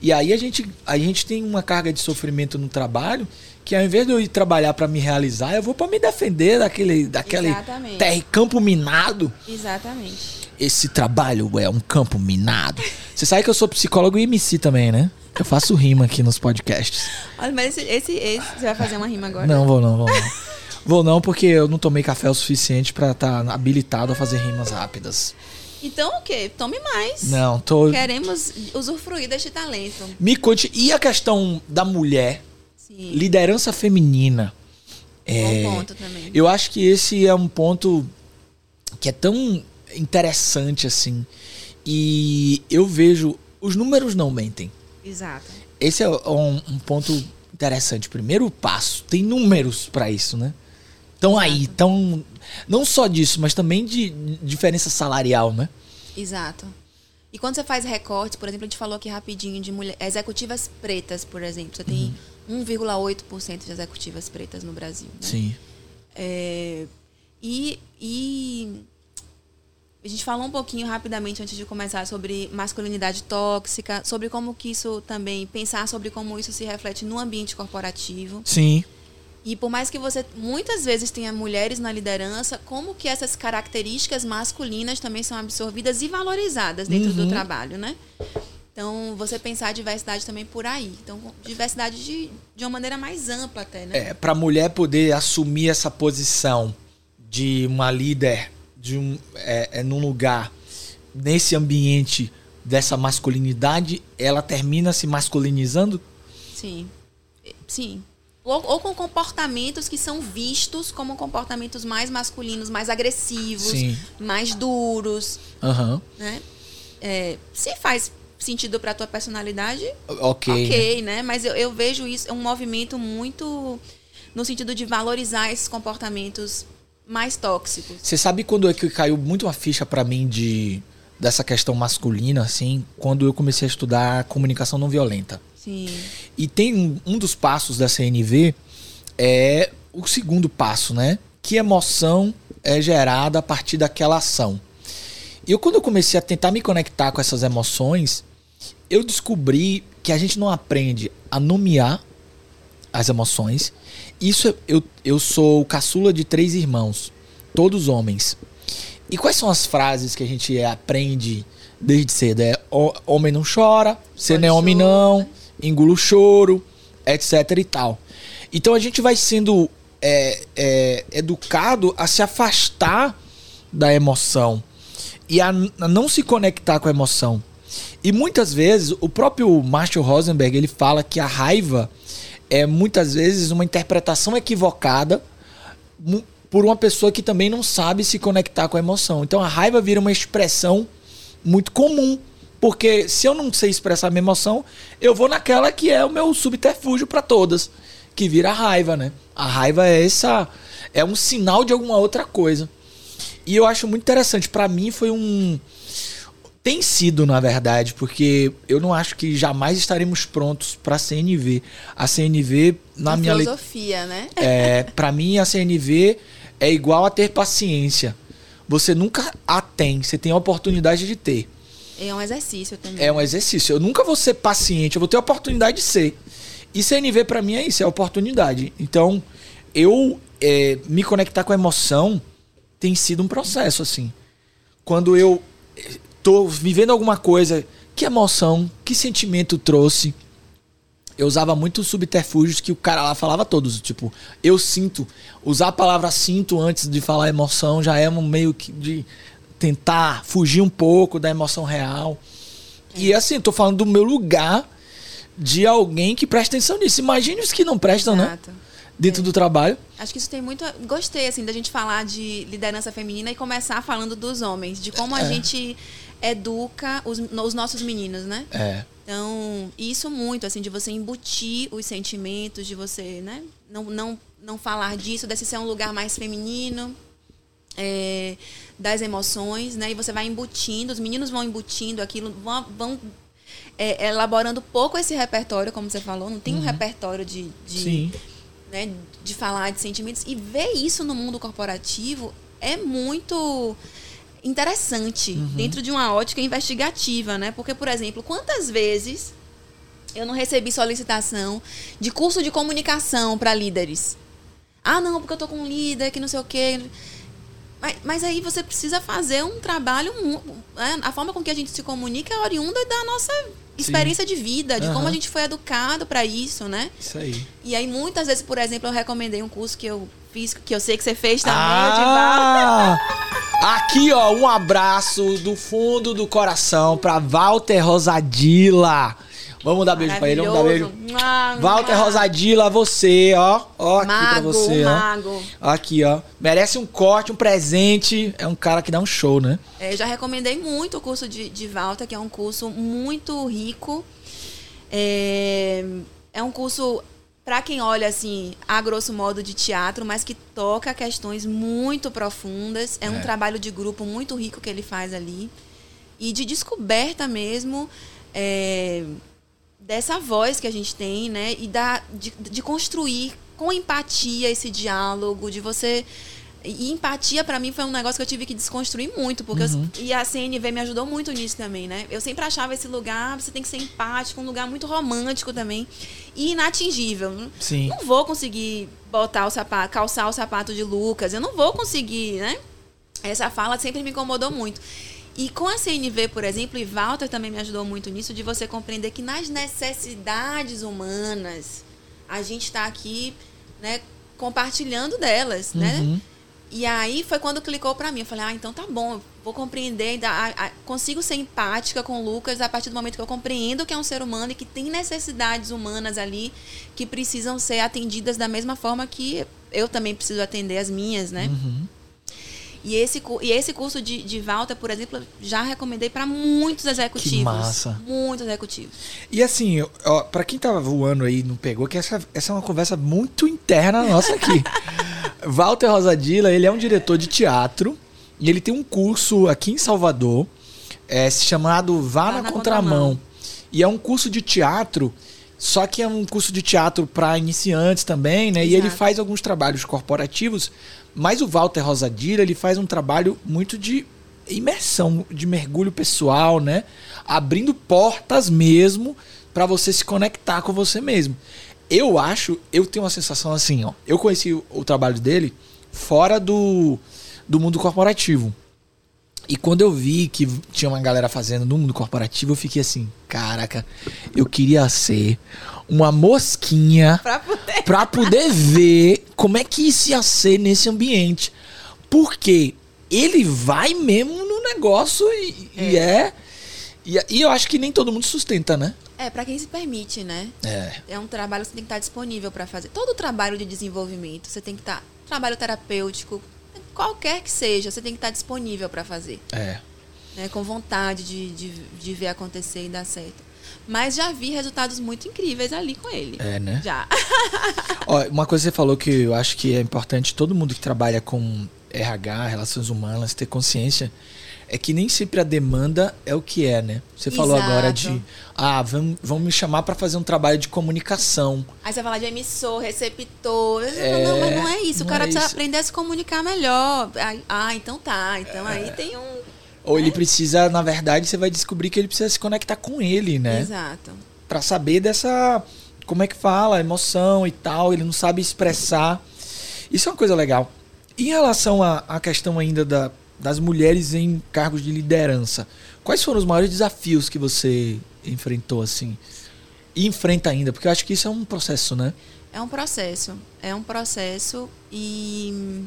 E aí a gente, a gente tem uma carga de sofrimento no trabalho que ao invés de eu ir trabalhar para me realizar, eu vou para me defender daquele, daquele terra, campo minado. Exatamente. Esse trabalho é um campo minado. Você sabe que eu sou psicólogo e MC também, né? Eu faço rima aqui nos podcasts. Olha, mas esse, esse, esse você vai fazer uma rima agora? Não, vou não, vou não. vou não, porque eu não tomei café o suficiente para estar tá habilitado a fazer rimas rápidas. Então o quê? Tome mais. Não, tô. Queremos usufruir deste talento. Me conte. E a questão da mulher? Sim. Liderança feminina. É, Bom ponto também. Eu acho que esse é um ponto que é tão interessante assim. E eu vejo. Os números não mentem. Exato. Esse é um, um ponto interessante. Primeiro passo, tem números para isso, né? Estão aí, estão. Não só disso, mas também de, de diferença salarial, né? Exato. E quando você faz recortes, por exemplo, a gente falou aqui rapidinho de mulher, executivas pretas, por exemplo. Você tem uhum. 1,8% de executivas pretas no Brasil. Né? Sim. É, e, e a gente falou um pouquinho rapidamente antes de começar sobre masculinidade tóxica, sobre como que isso também, pensar sobre como isso se reflete no ambiente corporativo. Sim. E por mais que você muitas vezes tenha mulheres na liderança, como que essas características masculinas também são absorvidas e valorizadas dentro uhum. do trabalho, né? Então, você pensar a diversidade também por aí. Então, diversidade de, de uma maneira mais ampla até, né? É, para a mulher poder assumir essa posição de uma líder de um, é, é num lugar, nesse ambiente dessa masculinidade, ela termina se masculinizando? Sim. Sim. Ou, ou, com comportamentos que são vistos como comportamentos mais masculinos, mais agressivos, Sim. mais duros. Uhum. Né? É, se faz sentido para tua personalidade, ok, ok, né? Mas eu, eu vejo isso é um movimento muito no sentido de valorizar esses comportamentos mais tóxicos. Você sabe quando é que caiu muito uma ficha para mim de dessa questão masculina, assim, quando eu comecei a estudar comunicação não violenta. Sim. E tem um, um dos passos da CNV é o segundo passo, né? Que emoção é gerada a partir daquela ação. E eu quando eu comecei a tentar me conectar com essas emoções, eu descobri que a gente não aprende a nomear as emoções isso eu, eu sou o caçula de três irmãos, todos homens. E quais são as frases que a gente aprende desde cedo? É homem não chora, você não é homem não, engula o choro, etc e tal. Então a gente vai sendo é, é, educado a se afastar da emoção e a, a, não se conectar com a emoção. E muitas vezes o próprio Marshall Rosenberg ele fala que a raiva é muitas vezes uma interpretação equivocada por uma pessoa que também não sabe se conectar com a emoção. Então a raiva vira uma expressão muito comum. Porque se eu não sei expressar a minha emoção, eu vou naquela que é o meu subterfúgio para todas, que vira raiva, né? A raiva é essa é um sinal de alguma outra coisa. E eu acho muito interessante, para mim foi um tem sido, na verdade, porque eu não acho que jamais estaremos prontos para a CNV. A CNV, na a minha filosofia, le... né? É, para mim a CNV é igual a ter paciência. Você nunca a tem, você tem a oportunidade de ter. É um exercício também. É um exercício. Eu nunca vou ser paciente, eu vou ter a oportunidade de ser. E CNV para mim é isso, é oportunidade. Então, eu é, me conectar com a emoção tem sido um processo assim. Quando eu tô vivendo alguma coisa, que emoção, que sentimento trouxe. eu usava muito subterfúgios que o cara lá falava todos. Tipo, eu sinto. Usar a palavra sinto antes de falar emoção já é um meio que de tentar fugir um pouco da emoção real. E assim, tô falando do meu lugar de alguém que presta atenção nisso. Imagine os que não prestam, né? Exato. Dentro É. do trabalho. Acho que isso tem muito. Gostei, assim, da gente falar de liderança feminina e começar falando dos homens, de como a É. gente educa os, os nossos meninos, né? É. Então, isso muito, assim, de você embutir os sentimentos, de você, né? Não, não, não falar disso, desse ser um lugar mais feminino, é, das emoções, né? E você vai embutindo, os meninos vão embutindo aquilo, vão, vão é, elaborando pouco esse repertório, como você falou, não tem um repertório de, de, Sim. né, de falar de sentimentos. E ver isso no mundo corporativo é muito interessante dentro de uma ótica investigativa, né? Porque, por exemplo, quantas vezes eu não recebi solicitação de curso de comunicação para líderes? Ah, não, porque eu tô com um líder que não sei o quê. Mas, mas aí você precisa fazer um trabalho. né? A forma com que a gente se comunica é oriunda da nossa experiência de vida, de como Aham. a gente foi educado para isso, né? Isso aí. E aí, muitas vezes, por exemplo, eu recomendei um curso que eu fiz, que eu sei que você fez também. Ah! Aqui, ó, um abraço do fundo do coração pra Walter Rosadila. Vamos dar beijo pra ele, vamos dar beijo. Walter. Rosadila, você, ó. Ó, aqui pra Mago, você, ó. mago. Aqui, ó. Merece um corte, um presente. É um cara que dá um show, né? É, eu já recomendei muito o curso de, de Walter, que é um curso muito rico. É, é um curso, para quem olha assim, a grosso modo de teatro, mas que toca questões muito profundas. É, É. um trabalho de grupo muito rico que ele faz ali. E de descoberta mesmo é, dessa voz que a gente tem, né? E da, de, de construir com empatia esse diálogo, de você. E empatia pra mim foi um negócio que eu tive que desconstruir muito, porque eu- e a CNV me ajudou muito nisso também, né? Eu sempre achava esse lugar, você tem que ser empático, um lugar muito romântico também e inatingível. Sim. Não vou conseguir botar o sapato, calçar o sapato de Lucas, eu não vou conseguir, né? Essa fala sempre me incomodou muito. E com a CNV, por exemplo, e Walter também me ajudou muito nisso, de você compreender que nas necessidades humanas, a gente está aqui, né, compartilhando delas, né? E aí foi quando clicou pra mim. Eu falei, ah, então tá bom, vou compreender, consigo ser empática com o Lucas a partir do momento que eu compreendo que é um ser humano e que tem necessidades humanas ali que precisam ser atendidas da mesma forma que eu também preciso atender as minhas, né? Uhum. E esse, e esse curso de, de Walter, por exemplo, já recomendei para muitos executivos. massa. Muitos executivos. E assim, ó, pra quem tava voando aí e não pegou, que essa, essa é uma conversa muito interna nossa aqui. Walter Rosadila, ele é um diretor de teatro e ele tem um curso aqui em Salvador, é, chamado Vá, na, na Contramão. Contramão. E é um curso de teatro, só que é um curso de teatro para iniciantes também, né? E ele Exato. faz alguns trabalhos corporativos, mas o Walter Rosadila, ele faz um trabalho muito de imersão, de mergulho pessoal, né? Abrindo portas mesmo para você se conectar com você mesmo. Eu acho, eu tenho uma sensação assim, ó. Eu conheci o, o trabalho dele fora do, do mundo corporativo. E quando eu vi que tinha uma galera fazendo no mundo corporativo, eu fiquei assim, caraca, eu queria ser uma mosquinha Pra poder. pra poder ver como é que isso ia ser nesse ambiente. Porque ele vai mesmo no negócio e e é. E, e eu acho que nem todo mundo sustenta, né? É, para quem se permite, né? É. É um trabalho que você tem que estar disponível para fazer. Todo trabalho de desenvolvimento, você tem que estar. Trabalho terapêutico, qualquer que seja, você tem que estar disponível para fazer. É. Né? Com vontade de, de, de ver acontecer e dar certo. Mas já vi resultados muito incríveis ali com ele. É, né? Já. Ó, uma coisa que você falou que eu acho que é importante todo mundo que trabalha com RH, relações humanas, ter consciência é que nem sempre a demanda é o que é, né? Você falou Exato. agora de, ah, vão, vão me chamar para fazer um trabalho de comunicação. Aí você fala de emissor, receptor. É, não, mas não é isso. não o cara é precisa isso. aprender a se comunicar melhor. Ah, então tá. Então É. aí tem um. Ou ele precisa, na verdade, você vai descobrir que ele precisa se conectar com ele, né? Exato. Pra saber dessa como é que fala, emoção e tal, ele não sabe expressar. Isso é uma coisa legal. Em relação à questão ainda da, das mulheres em cargos de liderança, quais foram os maiores desafios que você enfrentou assim? E enfrenta ainda, porque eu acho que isso é um processo, né? É um processo. É um processo e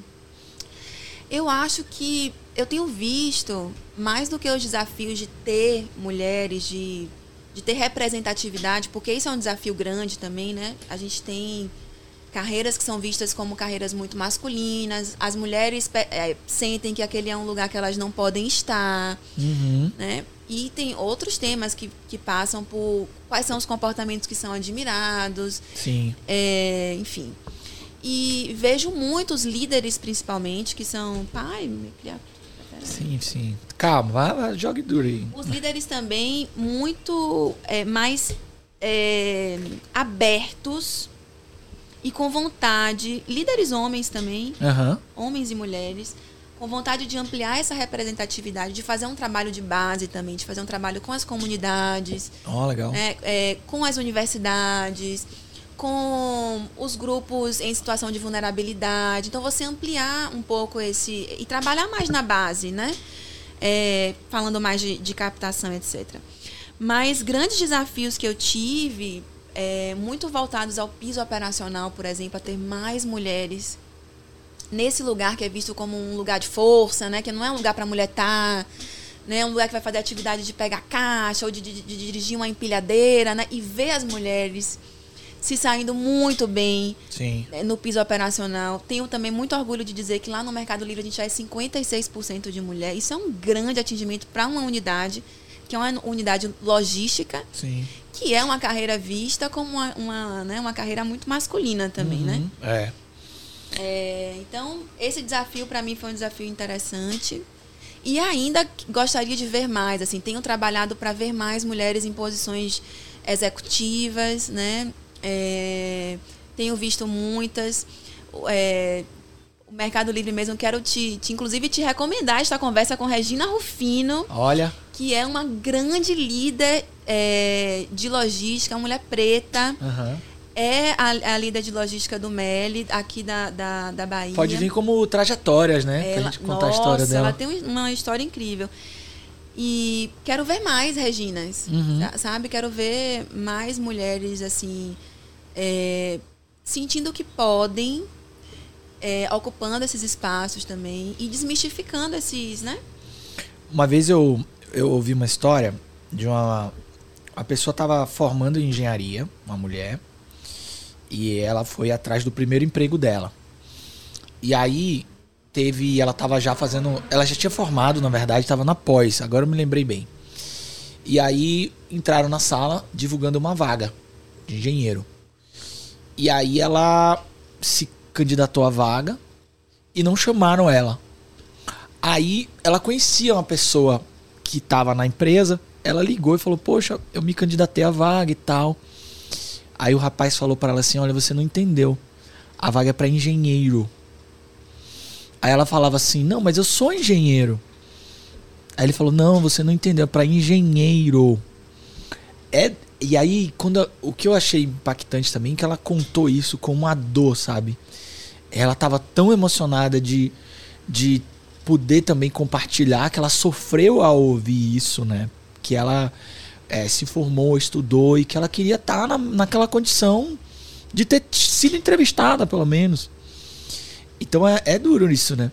eu acho que eu tenho visto mais do que os desafios de ter mulheres, de, de ter representatividade, porque isso é um desafio grande também, né? A gente tem carreiras que são vistas como carreiras muito masculinas, as mulheres é, sentem que aquele é um lugar que elas não podem estar, Uhum. né? E tem outros temas que, que passam por quais são os comportamentos que são admirados, Sim. é, enfim. E vejo muitos líderes, principalmente, que são. Pai, me criar. Sim, sim. Calma, jogue duro aí. Os líderes também muito é, mais é, abertos e com vontade. Líderes homens também, Aham. homens e mulheres, com vontade de ampliar essa representatividade, de fazer um trabalho de base também, de fazer um trabalho com as comunidades, Ó, legal. né, é, com as universidades, com os grupos em situação de vulnerabilidade. Então, você ampliar um pouco esse. e trabalhar mais na base, né? É, falando mais de, de captação, etc. Mas grandes desafios que eu tive, é, muito voltados ao piso operacional, por exemplo, a ter mais mulheres nesse lugar que é visto como um lugar de força, né? Que não é um lugar para a mulher estar, né? É um lugar que vai fazer atividade de pegar caixa ou de, de- de dirigir uma empilhadeira, né? E ver as mulheres se saindo muito bem Sim. né, no piso operacional. Tenho também muito orgulho de dizer que lá no Mercado Livre a gente já é 56% de mulher. Isso é um grande atingimento para uma unidade, que é uma unidade logística, Sim. Que é uma carreira vista como uma, uma, né, uma carreira muito masculina também, né? Uhum. É. É, então, esse desafio para mim foi um desafio interessante. E ainda gostaria de ver mais, assim, tenho trabalhado para ver mais mulheres em posições executivas, né? É, tenho visto muitas. É, o Mercado Livre mesmo, quero te, te, inclusive, te recomendar esta conversa com Regina Rufino, Olha. que é uma grande líder é, de logística, mulher preta Aham. é a, a líder de logística do Meli, aqui da, da, da Bahia. Pode vir como trajetórias, né? pra Ela, gente contar nossa, a história dela. ela tem um- uma história incrível. E quero ver mais Reginas, Uhum. sa- sabe? Quero ver mais mulheres, assim, é, sentindo que podem, é, ocupando esses espaços também e desmistificando esses, né? Uma vez eu, eu ouvi uma história de uma. A pessoa estava formando em engenharia, uma mulher, e ela foi atrás do primeiro emprego dela. E aí teve. Ela estava já fazendo. Ela já tinha formado, na verdade, estava na pós, agora eu me lembrei bem. E aí entraram na sala divulgando uma vaga de engenheiro. E aí ela se candidatou à vaga e não chamaram ela. Aí ela conhecia uma pessoa que estava na empresa, ela ligou e falou: Poxa, eu me candidatei à vaga e tal. Aí o rapaz falou para ela assim: Olha, você não entendeu. A vaga é para engenheiro. Aí ela falava assim: Não, mas eu sou engenheiro. Aí ele falou: Não, você não entendeu, é para engenheiro. É, e aí, quando o que eu achei impactante também, é que ela contou isso com uma dor, sabe? Ela tava tão emocionada de, de poder também compartilhar que ela sofreu ao ouvir isso, né? Que ela é, se formou, estudou e que ela queria estar na, naquela condição de ter sido entrevistada, pelo menos. Então é, é duro isso, né?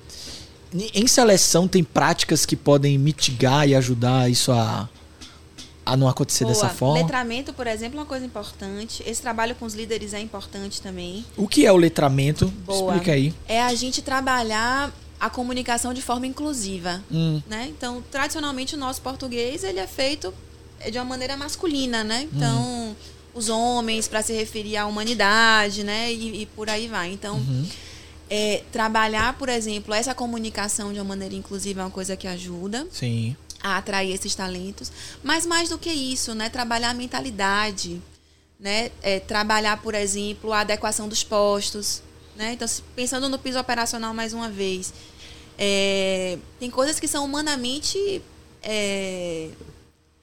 Em seleção tem práticas que podem mitigar e ajudar isso a, a não acontecer dessa Boa. forma. Letramento, por exemplo, é uma coisa importante. Esse trabalho com os líderes é importante também. O que é o letramento? Boa. Explica aí. É a gente trabalhar a comunicação de forma inclusiva. Hum, né? Então, tradicionalmente, o nosso português ele é feito de uma maneira masculina, né? Então, os homens para se referir à humanidade, né? E, e por aí vai. Então, uhum. é, trabalhar, por exemplo, essa comunicação de uma maneira inclusiva é uma coisa que ajuda Sim. A atrair esses talentos. Mas mais do que isso, né? Trabalhar a mentalidade, né? É, trabalhar, por exemplo, a adequação dos postos, né? Então, pensando no piso operacional mais uma vez, é, tem coisas que são humanamente é,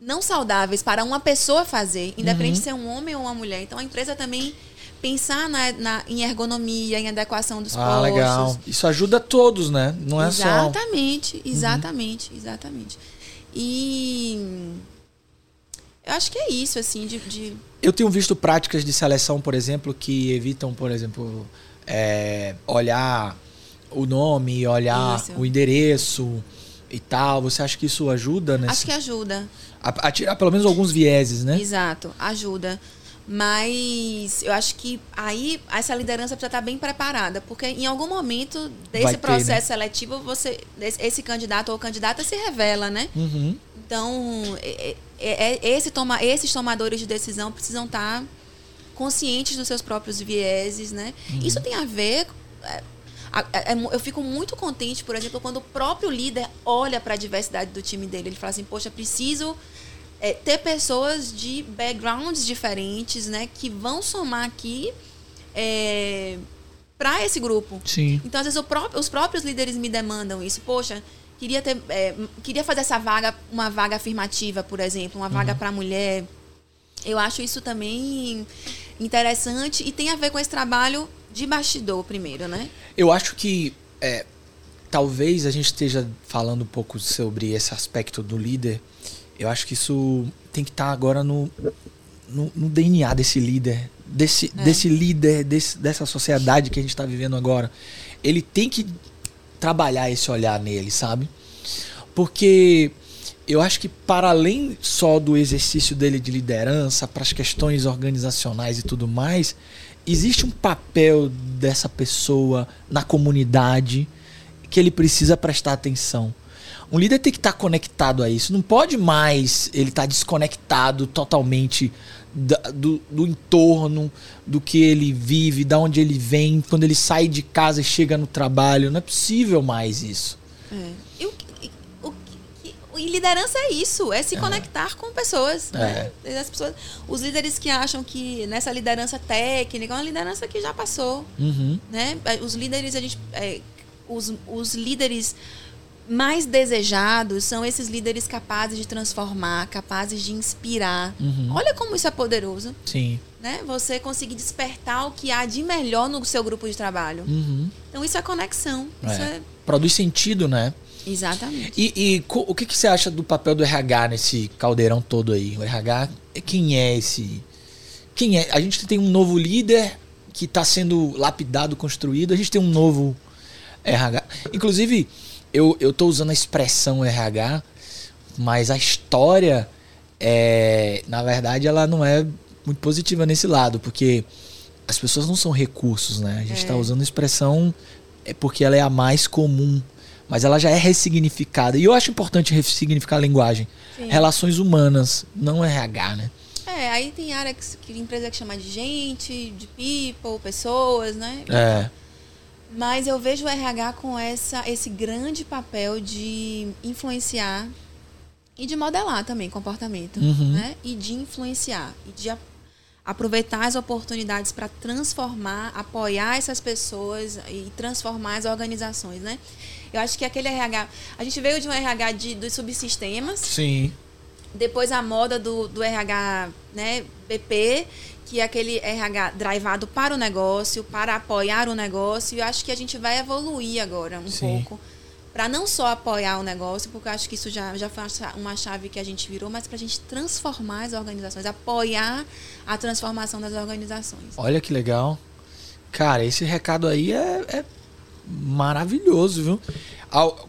não saudáveis para uma pessoa fazer, independente Uhum. de ser um homem ou uma mulher. Então, a empresa também pensar na, na- em ergonomia, em adequação dos Ah, postos. legal. Isso ajuda todos, né? Não é só. Uhum. Exatamente, exatamente, exatamente. E Eu acho que é isso, assim, de, de... Eu tenho visto práticas de seleção, por exemplo, que evitam, por exemplo, é, olhar o nome, olhar isso. o endereço e tal. Você acha que isso ajuda? Nesse... Acho que ajuda. A, a tirar pelo menos alguns vieses, né? Exato, ajuda. Mas eu acho que aí essa liderança precisa estar bem preparada, porque em algum momento desse ter, processo né? seletivo, você, esse candidato ou candidata se revela, né? Uhum. Então, é, esse toma, esses tomadores de decisão precisam estar conscientes dos seus próprios vieses, né? Uhum. Isso tem a ver. É, é, eu fico muito contente, por exemplo, quando o próprio líder olha para a diversidade do time dele. Ele fala assim: Poxa, preciso é, ter pessoas de backgrounds diferentes, né, que vão somar aqui é, para esse grupo. Sim. Então, às vezes, próprio, os próprios líderes me demandam isso. Poxa, queria ter, é, queria fazer essa vaga, uma vaga afirmativa, por exemplo, uma vaga uhum. para mulher. Eu acho isso também interessante e tem a ver com esse trabalho de bastidor primeiro, né? Eu acho que é, talvez a gente esteja falando um pouco sobre esse aspecto do líder eu acho que isso tem que estar tá agora no, no, no, DNA desse líder, desse, é. desse líder, desse, dessa sociedade que a gente está vivendo agora. Ele tem que trabalhar esse olhar nele, sabe? Porque eu acho que para além só do exercício dele de liderança, para as questões organizacionais e tudo mais, existe um papel dessa pessoa na comunidade que ele precisa prestar atenção. Um líder tem que estar tá conectado a isso. Não pode mais ele estar tá desconectado totalmente da, do, do entorno, do que ele vive, da onde ele vem, quando ele sai de casa e chega no trabalho. Não é possível mais isso. É. E, o, o, o, e liderança é isso, é se é. conectar com pessoas. Né? É. As pessoas. Os líderes que acham que nessa liderança técnica é uma liderança que já passou. Uhum. Né? Os líderes, a gente. É, os, os líderes mais desejados são esses líderes capazes de transformar, capazes de inspirar. Uhum. Olha como isso é poderoso. Sim. Né? Você conseguir despertar o que há de melhor no seu grupo de trabalho. Uhum. Então isso é conexão. É. Isso é... Produz sentido, né? Exatamente. E, e o que, que você acha do papel do RH nesse caldeirão todo aí? O RH, quem é esse? Quem é? A gente tem um novo líder que está sendo lapidado, construído. A gente tem um novo RH. Inclusive, eu, eu tô usando a expressão RH, mas a história, é, na verdade, ela não é muito positiva nesse lado, porque as pessoas não são recursos, né? A gente está é. usando a expressão é porque ela é a mais comum, mas ela já é ressignificada. E eu acho importante ressignificar a linguagem. Sim. Relações humanas, não RH, né? É, aí tem área que, que empresa que chama de gente, de people, pessoas, né? É. Mas eu vejo o RH com essa, esse grande papel de influenciar e de modelar também comportamento, uhum. né? E de influenciar e de aproveitar as oportunidades para transformar, apoiar essas pessoas e transformar as organizações, né? Eu acho que aquele RH, a gente veio de um RH de, dos subsistemas. Sim. Depois a moda do, do RH, né, BP, que é aquele RH drivado para o negócio, para apoiar o negócio. E eu acho que a gente vai evoluir agora um Sim. pouco. Para não só apoiar o negócio, porque eu acho que isso já, já foi uma chave que a gente virou, mas para a gente transformar as organizações, apoiar a transformação das organizações. Olha que legal. Cara, esse recado aí é, é maravilhoso, viu?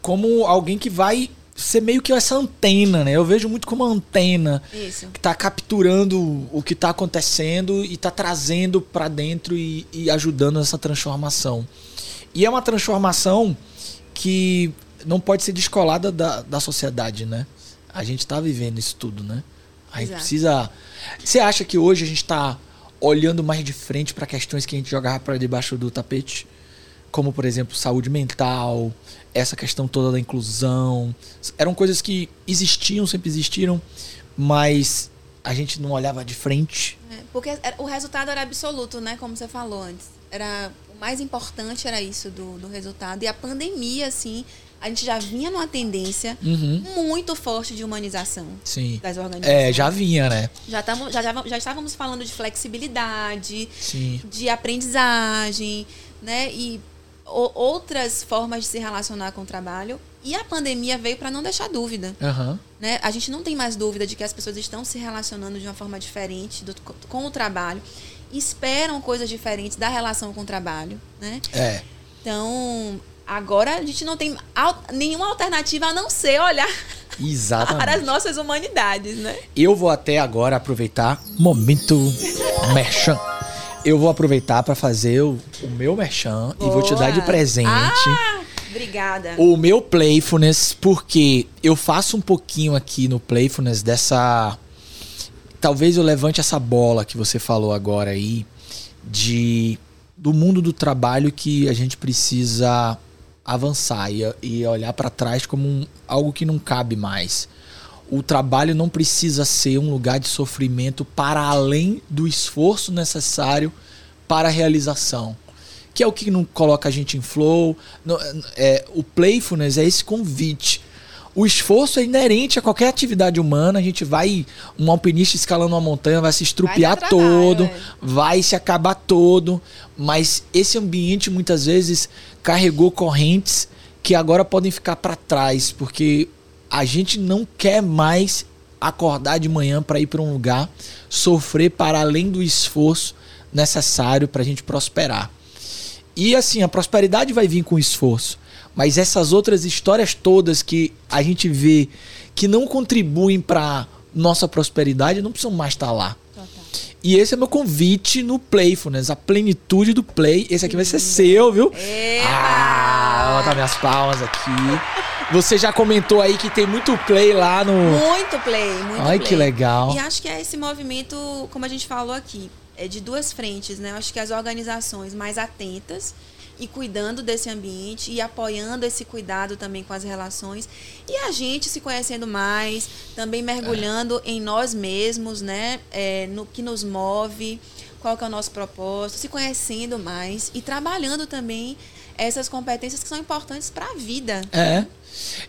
Como alguém que vai ser meio que essa antena, né? Eu vejo muito como uma antena Isso. que está capturando o que está acontecendo e está trazendo para dentro e, e, ajudando nessa transformação. E é uma transformação que não pode ser descolada da, da sociedade, né? A gente está vivendo isso tudo, né? A gente Exato. precisa. Você acha que hoje a gente está olhando mais de frente para questões que a gente jogava para debaixo do tapete? Como, por exemplo, saúde mental, essa questão toda da inclusão. Eram coisas que existiam, sempre existiram, mas a gente não olhava de frente. É, porque o resultado era absoluto, né? Como você falou antes. Era, o mais importante era isso do, do resultado. E a pandemia, assim, a gente já vinha numa tendência uhum. muito forte de humanização Sim. das organizações. É, já vinha, né? Já, tamo, já, já, já estávamos falando de flexibilidade, Sim. de aprendizagem, né? E outras formas de se relacionar com o trabalho E a pandemia veio para não deixar dúvida. Aham. Né? A gente não tem mais dúvida de que as pessoas estão se relacionando de uma forma diferente do- com o trabalho, esperam coisas diferentes da relação com o trabalho. Né? É. Então, agora a gente não tem al- nenhuma alternativa a não ser olhar para as Exatamente. nossas humanidades. Né? Eu vou até agora aproveitar momento merchan. Eu vou aproveitar para fazer o, o meu merchan e vou te dar de Boa. presente. Ah, obrigada. o meu Playfulness, porque eu faço um pouquinho aqui no Playfulness dessa. Talvez eu levante essa bola que você falou agora aí, de do mundo do trabalho que a gente precisa avançar e, e olhar para trás como um- algo que não cabe mais. O trabalho não precisa ser um lugar de sofrimento para além do esforço necessário para a realização que é o que não coloca a gente em flow. No- é, o playfulness é esse convite. O esforço é inerente a qualquer atividade humana. A gente vai, um alpinista escalando uma montanha, vai se estrupiar Vai trabalho, todo, é. vai se acabar todo. Mas esse ambiente muitas vezes carregou correntes que agora podem ficar para trás, porque a gente não quer mais acordar de manhã para ir para um lugar, sofrer para além do esforço necessário para a gente prosperar. E assim, a prosperidade vai vir com esforço. Mas essas outras histórias todas que a gente vê que não contribuem para nossa prosperidade não precisam mais estar lá. E esse é meu convite no Playfulness, a plenitude do play. Esse aqui vai ser seu, viu? Eba! Ah, vou botar minhas palmas aqui. Você já comentou aí que tem muito play lá no. Muito play, muito Ai, play. que legal. E acho que é esse movimento, como a gente falou aqui, é de duas frentes, né? Eu acho que as organizações mais atentas e cuidando desse ambiente e apoiando esse cuidado também com as relações e a gente se conhecendo mais, também mergulhando em nós mesmos, né? É, no que nos move, qual que é o nosso propósito, se conhecendo mais e trabalhando também essas competências que são importantes para a vida. É.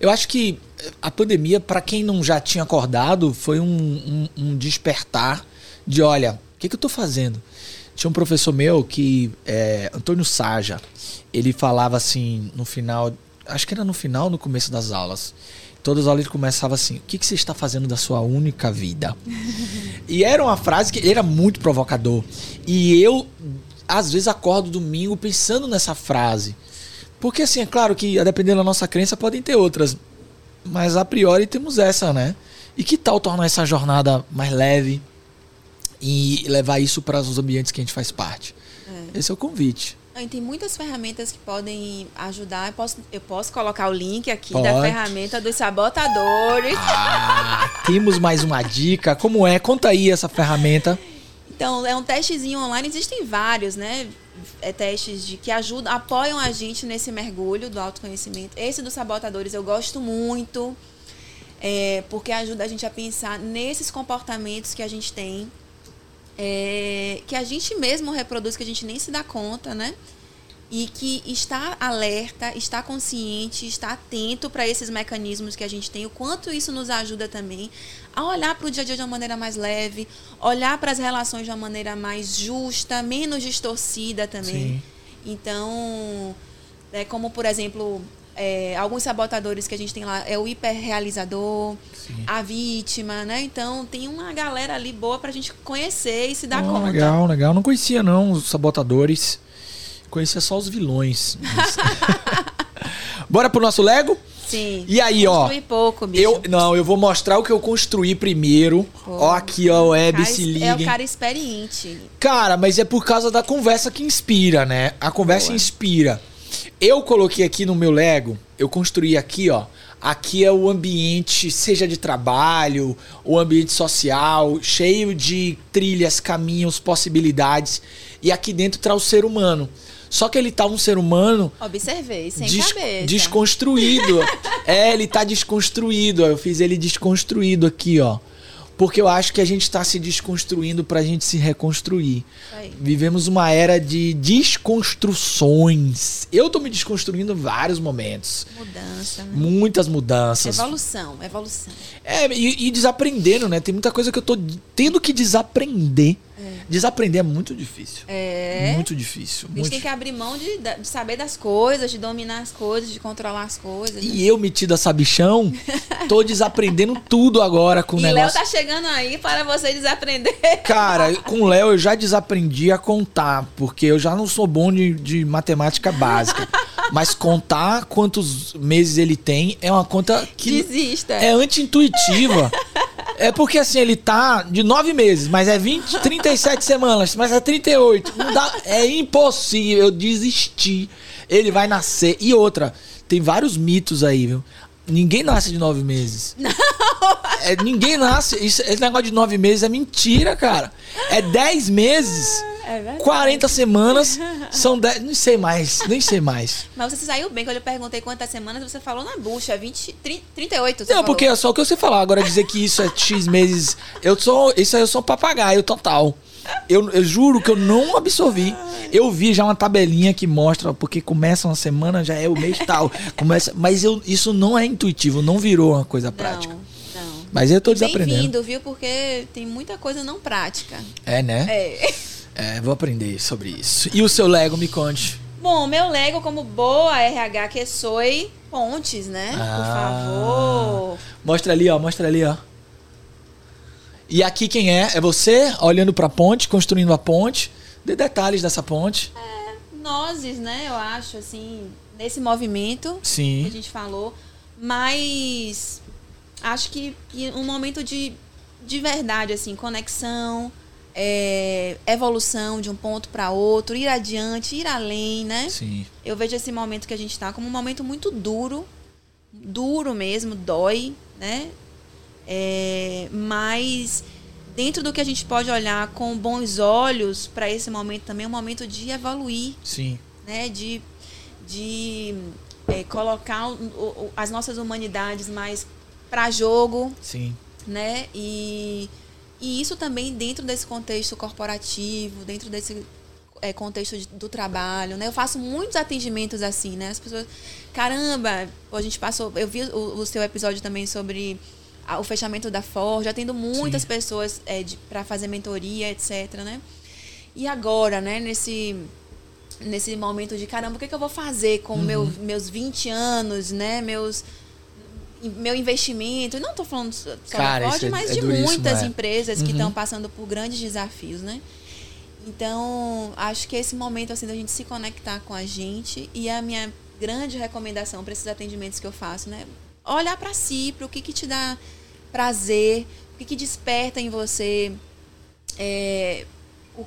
Eu acho que a pandemia, para quem não já tinha acordado, foi um, um- um despertar de olha, o que, que eu tô fazendo? Tinha um professor meu que, é, Antônio Saja, ele falava assim no final, acho que era no final no começo das aulas. Todas as aulas ele começava assim: O que, que você está fazendo da sua única vida? e era uma frase que ele era muito provocador. E eu, às vezes, acordo domingo pensando nessa frase. Porque, assim, é claro que, a depender da nossa crença, podem ter outras. Mas, a priori, temos essa, né? E que tal tornar essa jornada mais leve e levar isso para os ambientes que a gente faz parte? Esse é o convite. Ah, Tem muitas ferramentas que podem ajudar. Eu posso, eu posso colocar o link aqui Pode. da ferramenta dos sabotadores. Ah, temos mais uma dica. Como é? Conta aí essa ferramenta. Então, é um testezinho online. Existem vários, né? É, testes de que ajudam, apoiam a gente nesse mergulho do autoconhecimento. Esse dos sabotadores eu gosto muito, é, porque ajuda a gente a pensar nesses comportamentos que a gente tem, é, que a gente mesmo reproduz, que a gente nem se dá conta, né? E que está alerta, está consciente, está atento para esses mecanismos que a gente tem, o quanto isso nos ajuda também a olhar para o dia a dia de uma maneira mais leve, olhar para as relações de uma maneira mais justa, menos distorcida também. Sim. Então, é como por exemplo, é, alguns sabotadores que a gente tem lá é o hiperrealizador, Sim. a vítima, né? Então tem uma galera ali boa pra gente conhecer e se dar Oh, conta. legal, legal. Não conhecia, não, os sabotadores. Conhecia só os vilões. Bora pro nosso Lego? Sim. E aí, ó. Pouco, bicho. Eu, não, eu vou mostrar o que eu construí primeiro. Ó, aqui, ó, Web, Cara, se é liguem. o cara experiente. Cara, mas é por causa da conversa que inspira, né? A conversa Boa. inspira. Eu coloquei aqui no meu Lego, eu construí aqui, ó. Aqui é o ambiente, seja de trabalho, o ambiente social, cheio de trilhas, caminhos, possibilidades. E aqui dentro tá o ser humano. Só que ele tá um ser humano Observei, sem des- cabeça. desconstruído. é, ele tá desconstruído. ó. Eu fiz ele desconstruído aqui, ó. Porque eu acho que a gente tá se desconstruindo pra gente se reconstruir. Aí. Vivemos uma era de desconstruções. Eu tô me desconstruindo em vários momentos. Mudança, né? Muitas mudanças. Evolução, evolução. É, e, e desaprendendo, né? Tem muita coisa que eu tô tendo que desaprender. Desaprender é muito difícil. É. Muito difícil. A gente muito tem que abrir mão de, de saber das coisas, de dominar as coisas, de controlar as coisas. né? E eu metido a sabichão, tô desaprendendo tudo agora com o E Léo tá chegando aí para você desaprender. Cara, com o Léo eu já desaprendi a contar, porque eu já não sou bom de, de matemática básica. Mas contar quantos meses ele tem é uma conta que Desista. é anti-intuitiva. É porque assim, ele tá de nove meses, mas é 20, 37 semanas, mas é 38. Não dá, é impossível, eu desisti. Ele vai nascer. E outra, tem vários mitos aí, viu? Ninguém nasce de nove meses. Não. É, ninguém nasce. Isso, esse negócio de nove meses é mentira, cara. É dez meses. É verdade. 40 semanas são 10. Não sei mais, nem sei mais. Mas você saiu bem quando eu perguntei quantas semanas, você falou na bucha, 20, 30, 38. Você Não, falou. porque é só o que você falar. Agora dizer que isso é X meses. Eu sou. Isso aí eu sou um papagaio total. Eu, eu juro que eu não absorvi. Eu vi já uma tabelinha que mostra, porque começa uma semana, já é o mês tal. Começa, mas eu, isso não é intuitivo, não virou uma coisa prática. Não, não. Mas eu tô desaprendendo. Bem-vindo, viu? Porque tem muita coisa não prática. É, né? É. É, vou aprender sobre isso. E o seu Lego, me conte. Bom, meu Lego, como boa RH que sou, pontes, né? Ah. Por favor. Mostra ali, ó, mostra ali, ó. E aqui quem é? É você olhando pra ponte, construindo a ponte. Dê detalhes dessa ponte. Nozes, né? Eu acho, assim, nesse movimento que a Sim. gente falou. Mas acho que, que um momento de, de verdade, assim, conexão, é, evolução de um ponto para outro, ir adiante, ir além, né? Sim. Eu vejo esse momento que a gente está como um momento muito duro, duro mesmo, dói, né? É, mas dentro do que a gente pode olhar com bons olhos para esse momento também, é um momento de evoluir, Sim. né? De, de é, colocar o- o- as nossas humanidades mais para jogo, Sim. né? E, e isso também dentro desse contexto corporativo, dentro desse é, contexto de- do trabalho, né? Eu faço muitos atendimentos assim, né? As pessoas, caramba, a gente passou, eu vi o, o seu episódio também sobre a- o fechamento da Ford, já tendo muitas Sim. pessoas é, para fazer mentoria, etc, né? E agora, né, nesse nesse momento de caramba, o que, que eu vou fazer com meu, meus 20 anos, né? Meus meu investimento, não estou falando só Cara, da Ford, é- mas é de duríssimo, muitas é. empresas que Uhum. estão passando por grandes desafios, né? Então, acho que esse momento assim da gente se conectar com a gente e a minha grande recomendação para esses atendimentos que eu faço, né? Olhar para si, para o que que te dá prazer, o que que desperta em você é,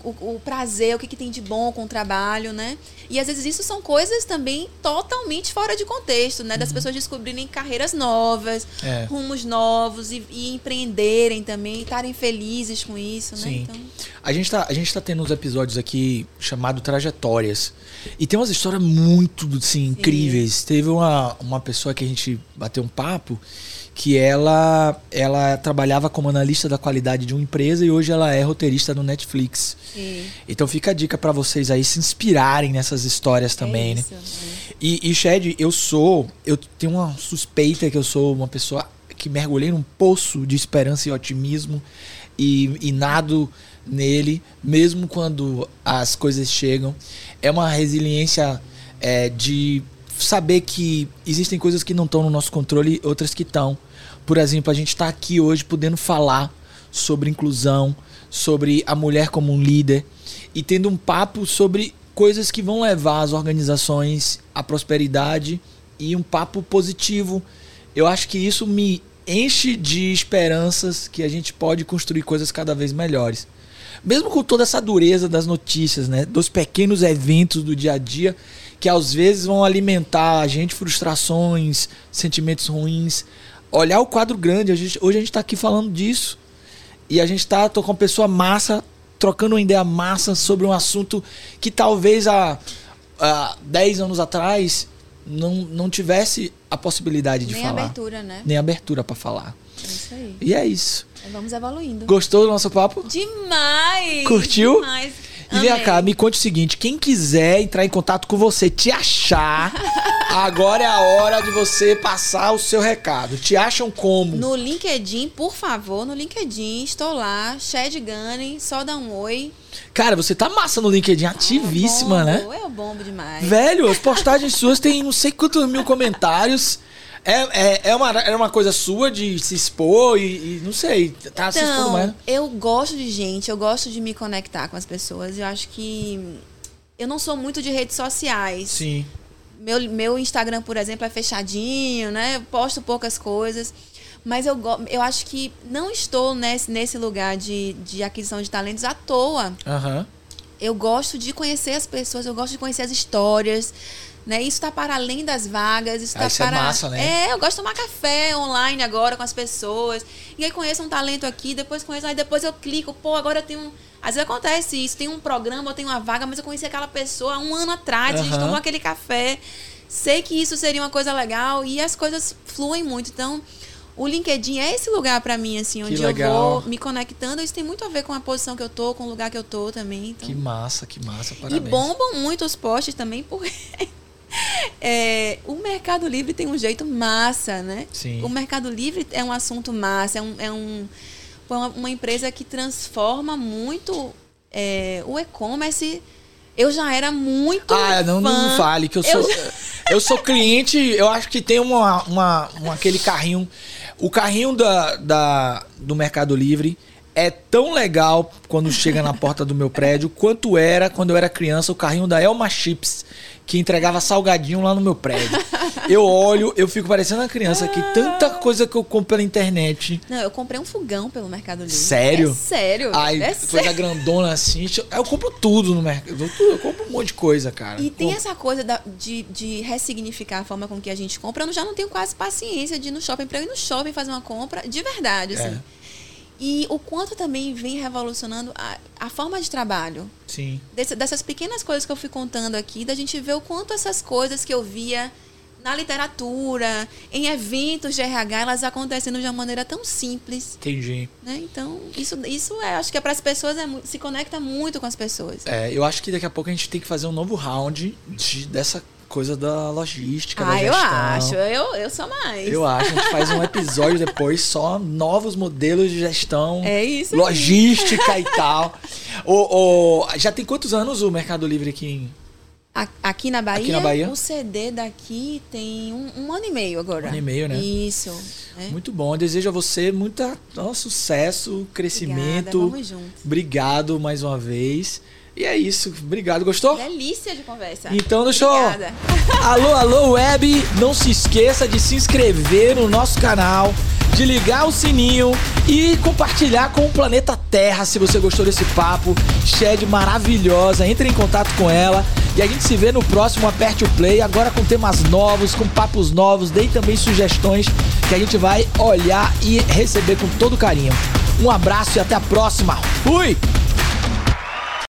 o, o- prazer, o que, que tem de bom com o trabalho, né? E às vezes isso são coisas também totalmente fora de contexto, né? Das pessoas descobrirem carreiras novas, Uhum. É. rumos novos e, e empreenderem também, estarem felizes com isso, né? Sim. Então, A gente, tá, gente tá tendo uns episódios aqui chamado Trajetórias. E tem umas histórias muito assim, incríveis. Teve uma, uma pessoa que a gente bateu um papo que ela, ela trabalhava como analista da qualidade de uma empresa e hoje ela é roteirista no Netflix. sim. Então fica a dica pra vocês aí se inspirarem nessas histórias também, é né? isso, é. E, e Shed, eu sou. Eu tenho uma suspeita que eu sou uma pessoa que mergulhei num poço de esperança e otimismo e, e nado nele, mesmo quando as coisas chegam. É uma resiliência é, de saber que existem coisas que não estão no nosso controle e outras que estão. Por exemplo, a gente está aqui hoje podendo falar sobre inclusão, sobre a mulher como um líder e tendo um papo sobre coisas que vão levar as organizações à prosperidade e um papo positivo. Eu acho que isso me enche de esperanças que a gente pode construir coisas cada vez melhores. Mesmo com toda essa dureza das notícias, né, dos pequenos eventos do dia a dia que às vezes vão alimentar a gente frustrações, sentimentos ruins. Olhar o quadro grande, a gente- hoje a gente está aqui falando disso. E a gente tá tô com uma pessoa massa, trocando uma ideia massa sobre um assunto que talvez há, há 10 anos atrás não, não tivesse a possibilidade de Nem falar. abertura, né? Nem abertura para falar. É isso aí. E é isso. Vamos evoluindo. Gostou do nosso papo? Demais! Curtiu? Demais. E vem cá, me conte o seguinte: quem quiser entrar em contato com você, te achar, agora é a hora de você passar o seu recado. Te acham como? No LinkedIn, por favor, no LinkedIn, estou lá, Shed Gunning, só dá um oi. Cara, você tá massa no LinkedIn, ativíssima, eu né? bombo, Eu bombo demais. Velho, as postagens suas têm não sei quantos mil comentários. É, é, é, uma, é uma coisa sua de se expor e, e não sei, tá se expondo Então, mais. eu gosto de gente, eu gosto de me conectar com as pessoas. Eu acho que eu não sou muito de redes sociais. Sim. Meu, meu Instagram, por exemplo, é fechadinho, né? Eu posto poucas coisas. Mas eu, eu acho que não estou nesse, nesse lugar de, de aquisição de talentos à toa. Aham. Eu gosto de conhecer as pessoas, eu gosto de conhecer as histórias. Né? Isso está para além das vagas. Isso Ah, tá isso é para. massa, né? É, eu gosto de tomar café online agora com as pessoas. E aí conheço um talento aqui, depois conheço, aí depois eu clico, pô, agora eu tenho um. Às vezes acontece isso, tem um programa, eu tenho uma vaga, mas eu conheci aquela pessoa há um ano atrás, a gente tomou aquele café. Sei que isso seria uma coisa legal e as coisas fluem muito. Então, o LinkedIn é esse lugar para mim, assim, onde eu vou me conectando. Isso tem muito a ver com a posição que eu tô, com o lugar que eu tô também. Então. Que massa, que massa, E parabéns. bombam muito os posts também, porque é, o Mercado Livre tem um jeito massa, né? Sim. O Mercado Livre é um assunto massa, é, um, é um- uma, uma empresa que transforma muito é, o e-commerce. Eu já era muito. Ah, não, não fale que eu sou. Eu- Eu, sou cliente, eu acho que tem uma, uma, uma- aquele carrinho. O carrinho da, da, do Mercado Livre é tão legal quando chega na porta do meu prédio quanto era quando eu era criança o carrinho da Elma Chips, que entregava salgadinho lá no meu prédio. Eu olho, eu fico parecendo uma criança que tanta coisa que eu compro pela internet. Não, eu comprei um fogão pelo Mercado Livre. Sério? É sério. Aí, é coisa sério. grandona assim. Eu compro tudo no mercado. Eu compro um monte de coisa, cara. E tem Compro. essa coisa da- de, de ressignificar a forma com que a gente compra. Eu já não tenho quase paciência de ir no shopping, pra eu ir no shopping fazer uma compra de verdade, assim. É. E o quanto também vem revolucionando a, a forma de trabalho. Sim. Dessas pequenas coisas que eu fui contando aqui, da gente ver o quanto essas coisas que eu via na literatura, em eventos de RH, elas acontecendo de uma maneira tão simples. Entendi. Né? Então, isso, isso é, acho que é para as pessoas, é, se conecta muito com as pessoas. É, eu acho que daqui a pouco a gente tem que fazer um novo round de- dessa coisa da logística, da ah, eu gestão. acho, eu, eu sou mais. Eu acho. A gente faz um episódio depois só novos modelos de gestão, É isso. aí. logística e tal. O, o- já tem quantos anos o Mercado Livre aqui em Aqui na Bahia, Aqui na Bahia? o CD daqui tem um, um ano e meio agora. Um ano e meio, né? Isso. né? Muito bom. Eu desejo a você muita ó, sucesso, crescimento. Obrigada, vamos juntos. Obrigado mais uma vez. E é isso. Obrigado. Gostou? Delícia de conversa. Então, deixa eu. Alô, alô, web! Não se esqueça de se inscrever no nosso canal, de ligar o sininho e compartilhar com o planeta Terra se você gostou desse papo. Shed maravilhosa, entre em contato com ela e a gente se vê no próximo Aperte o Play, agora com temas novos, com papos novos. Dei também sugestões que a gente vai olhar e receber com todo carinho. Um abraço e até a próxima. Fui!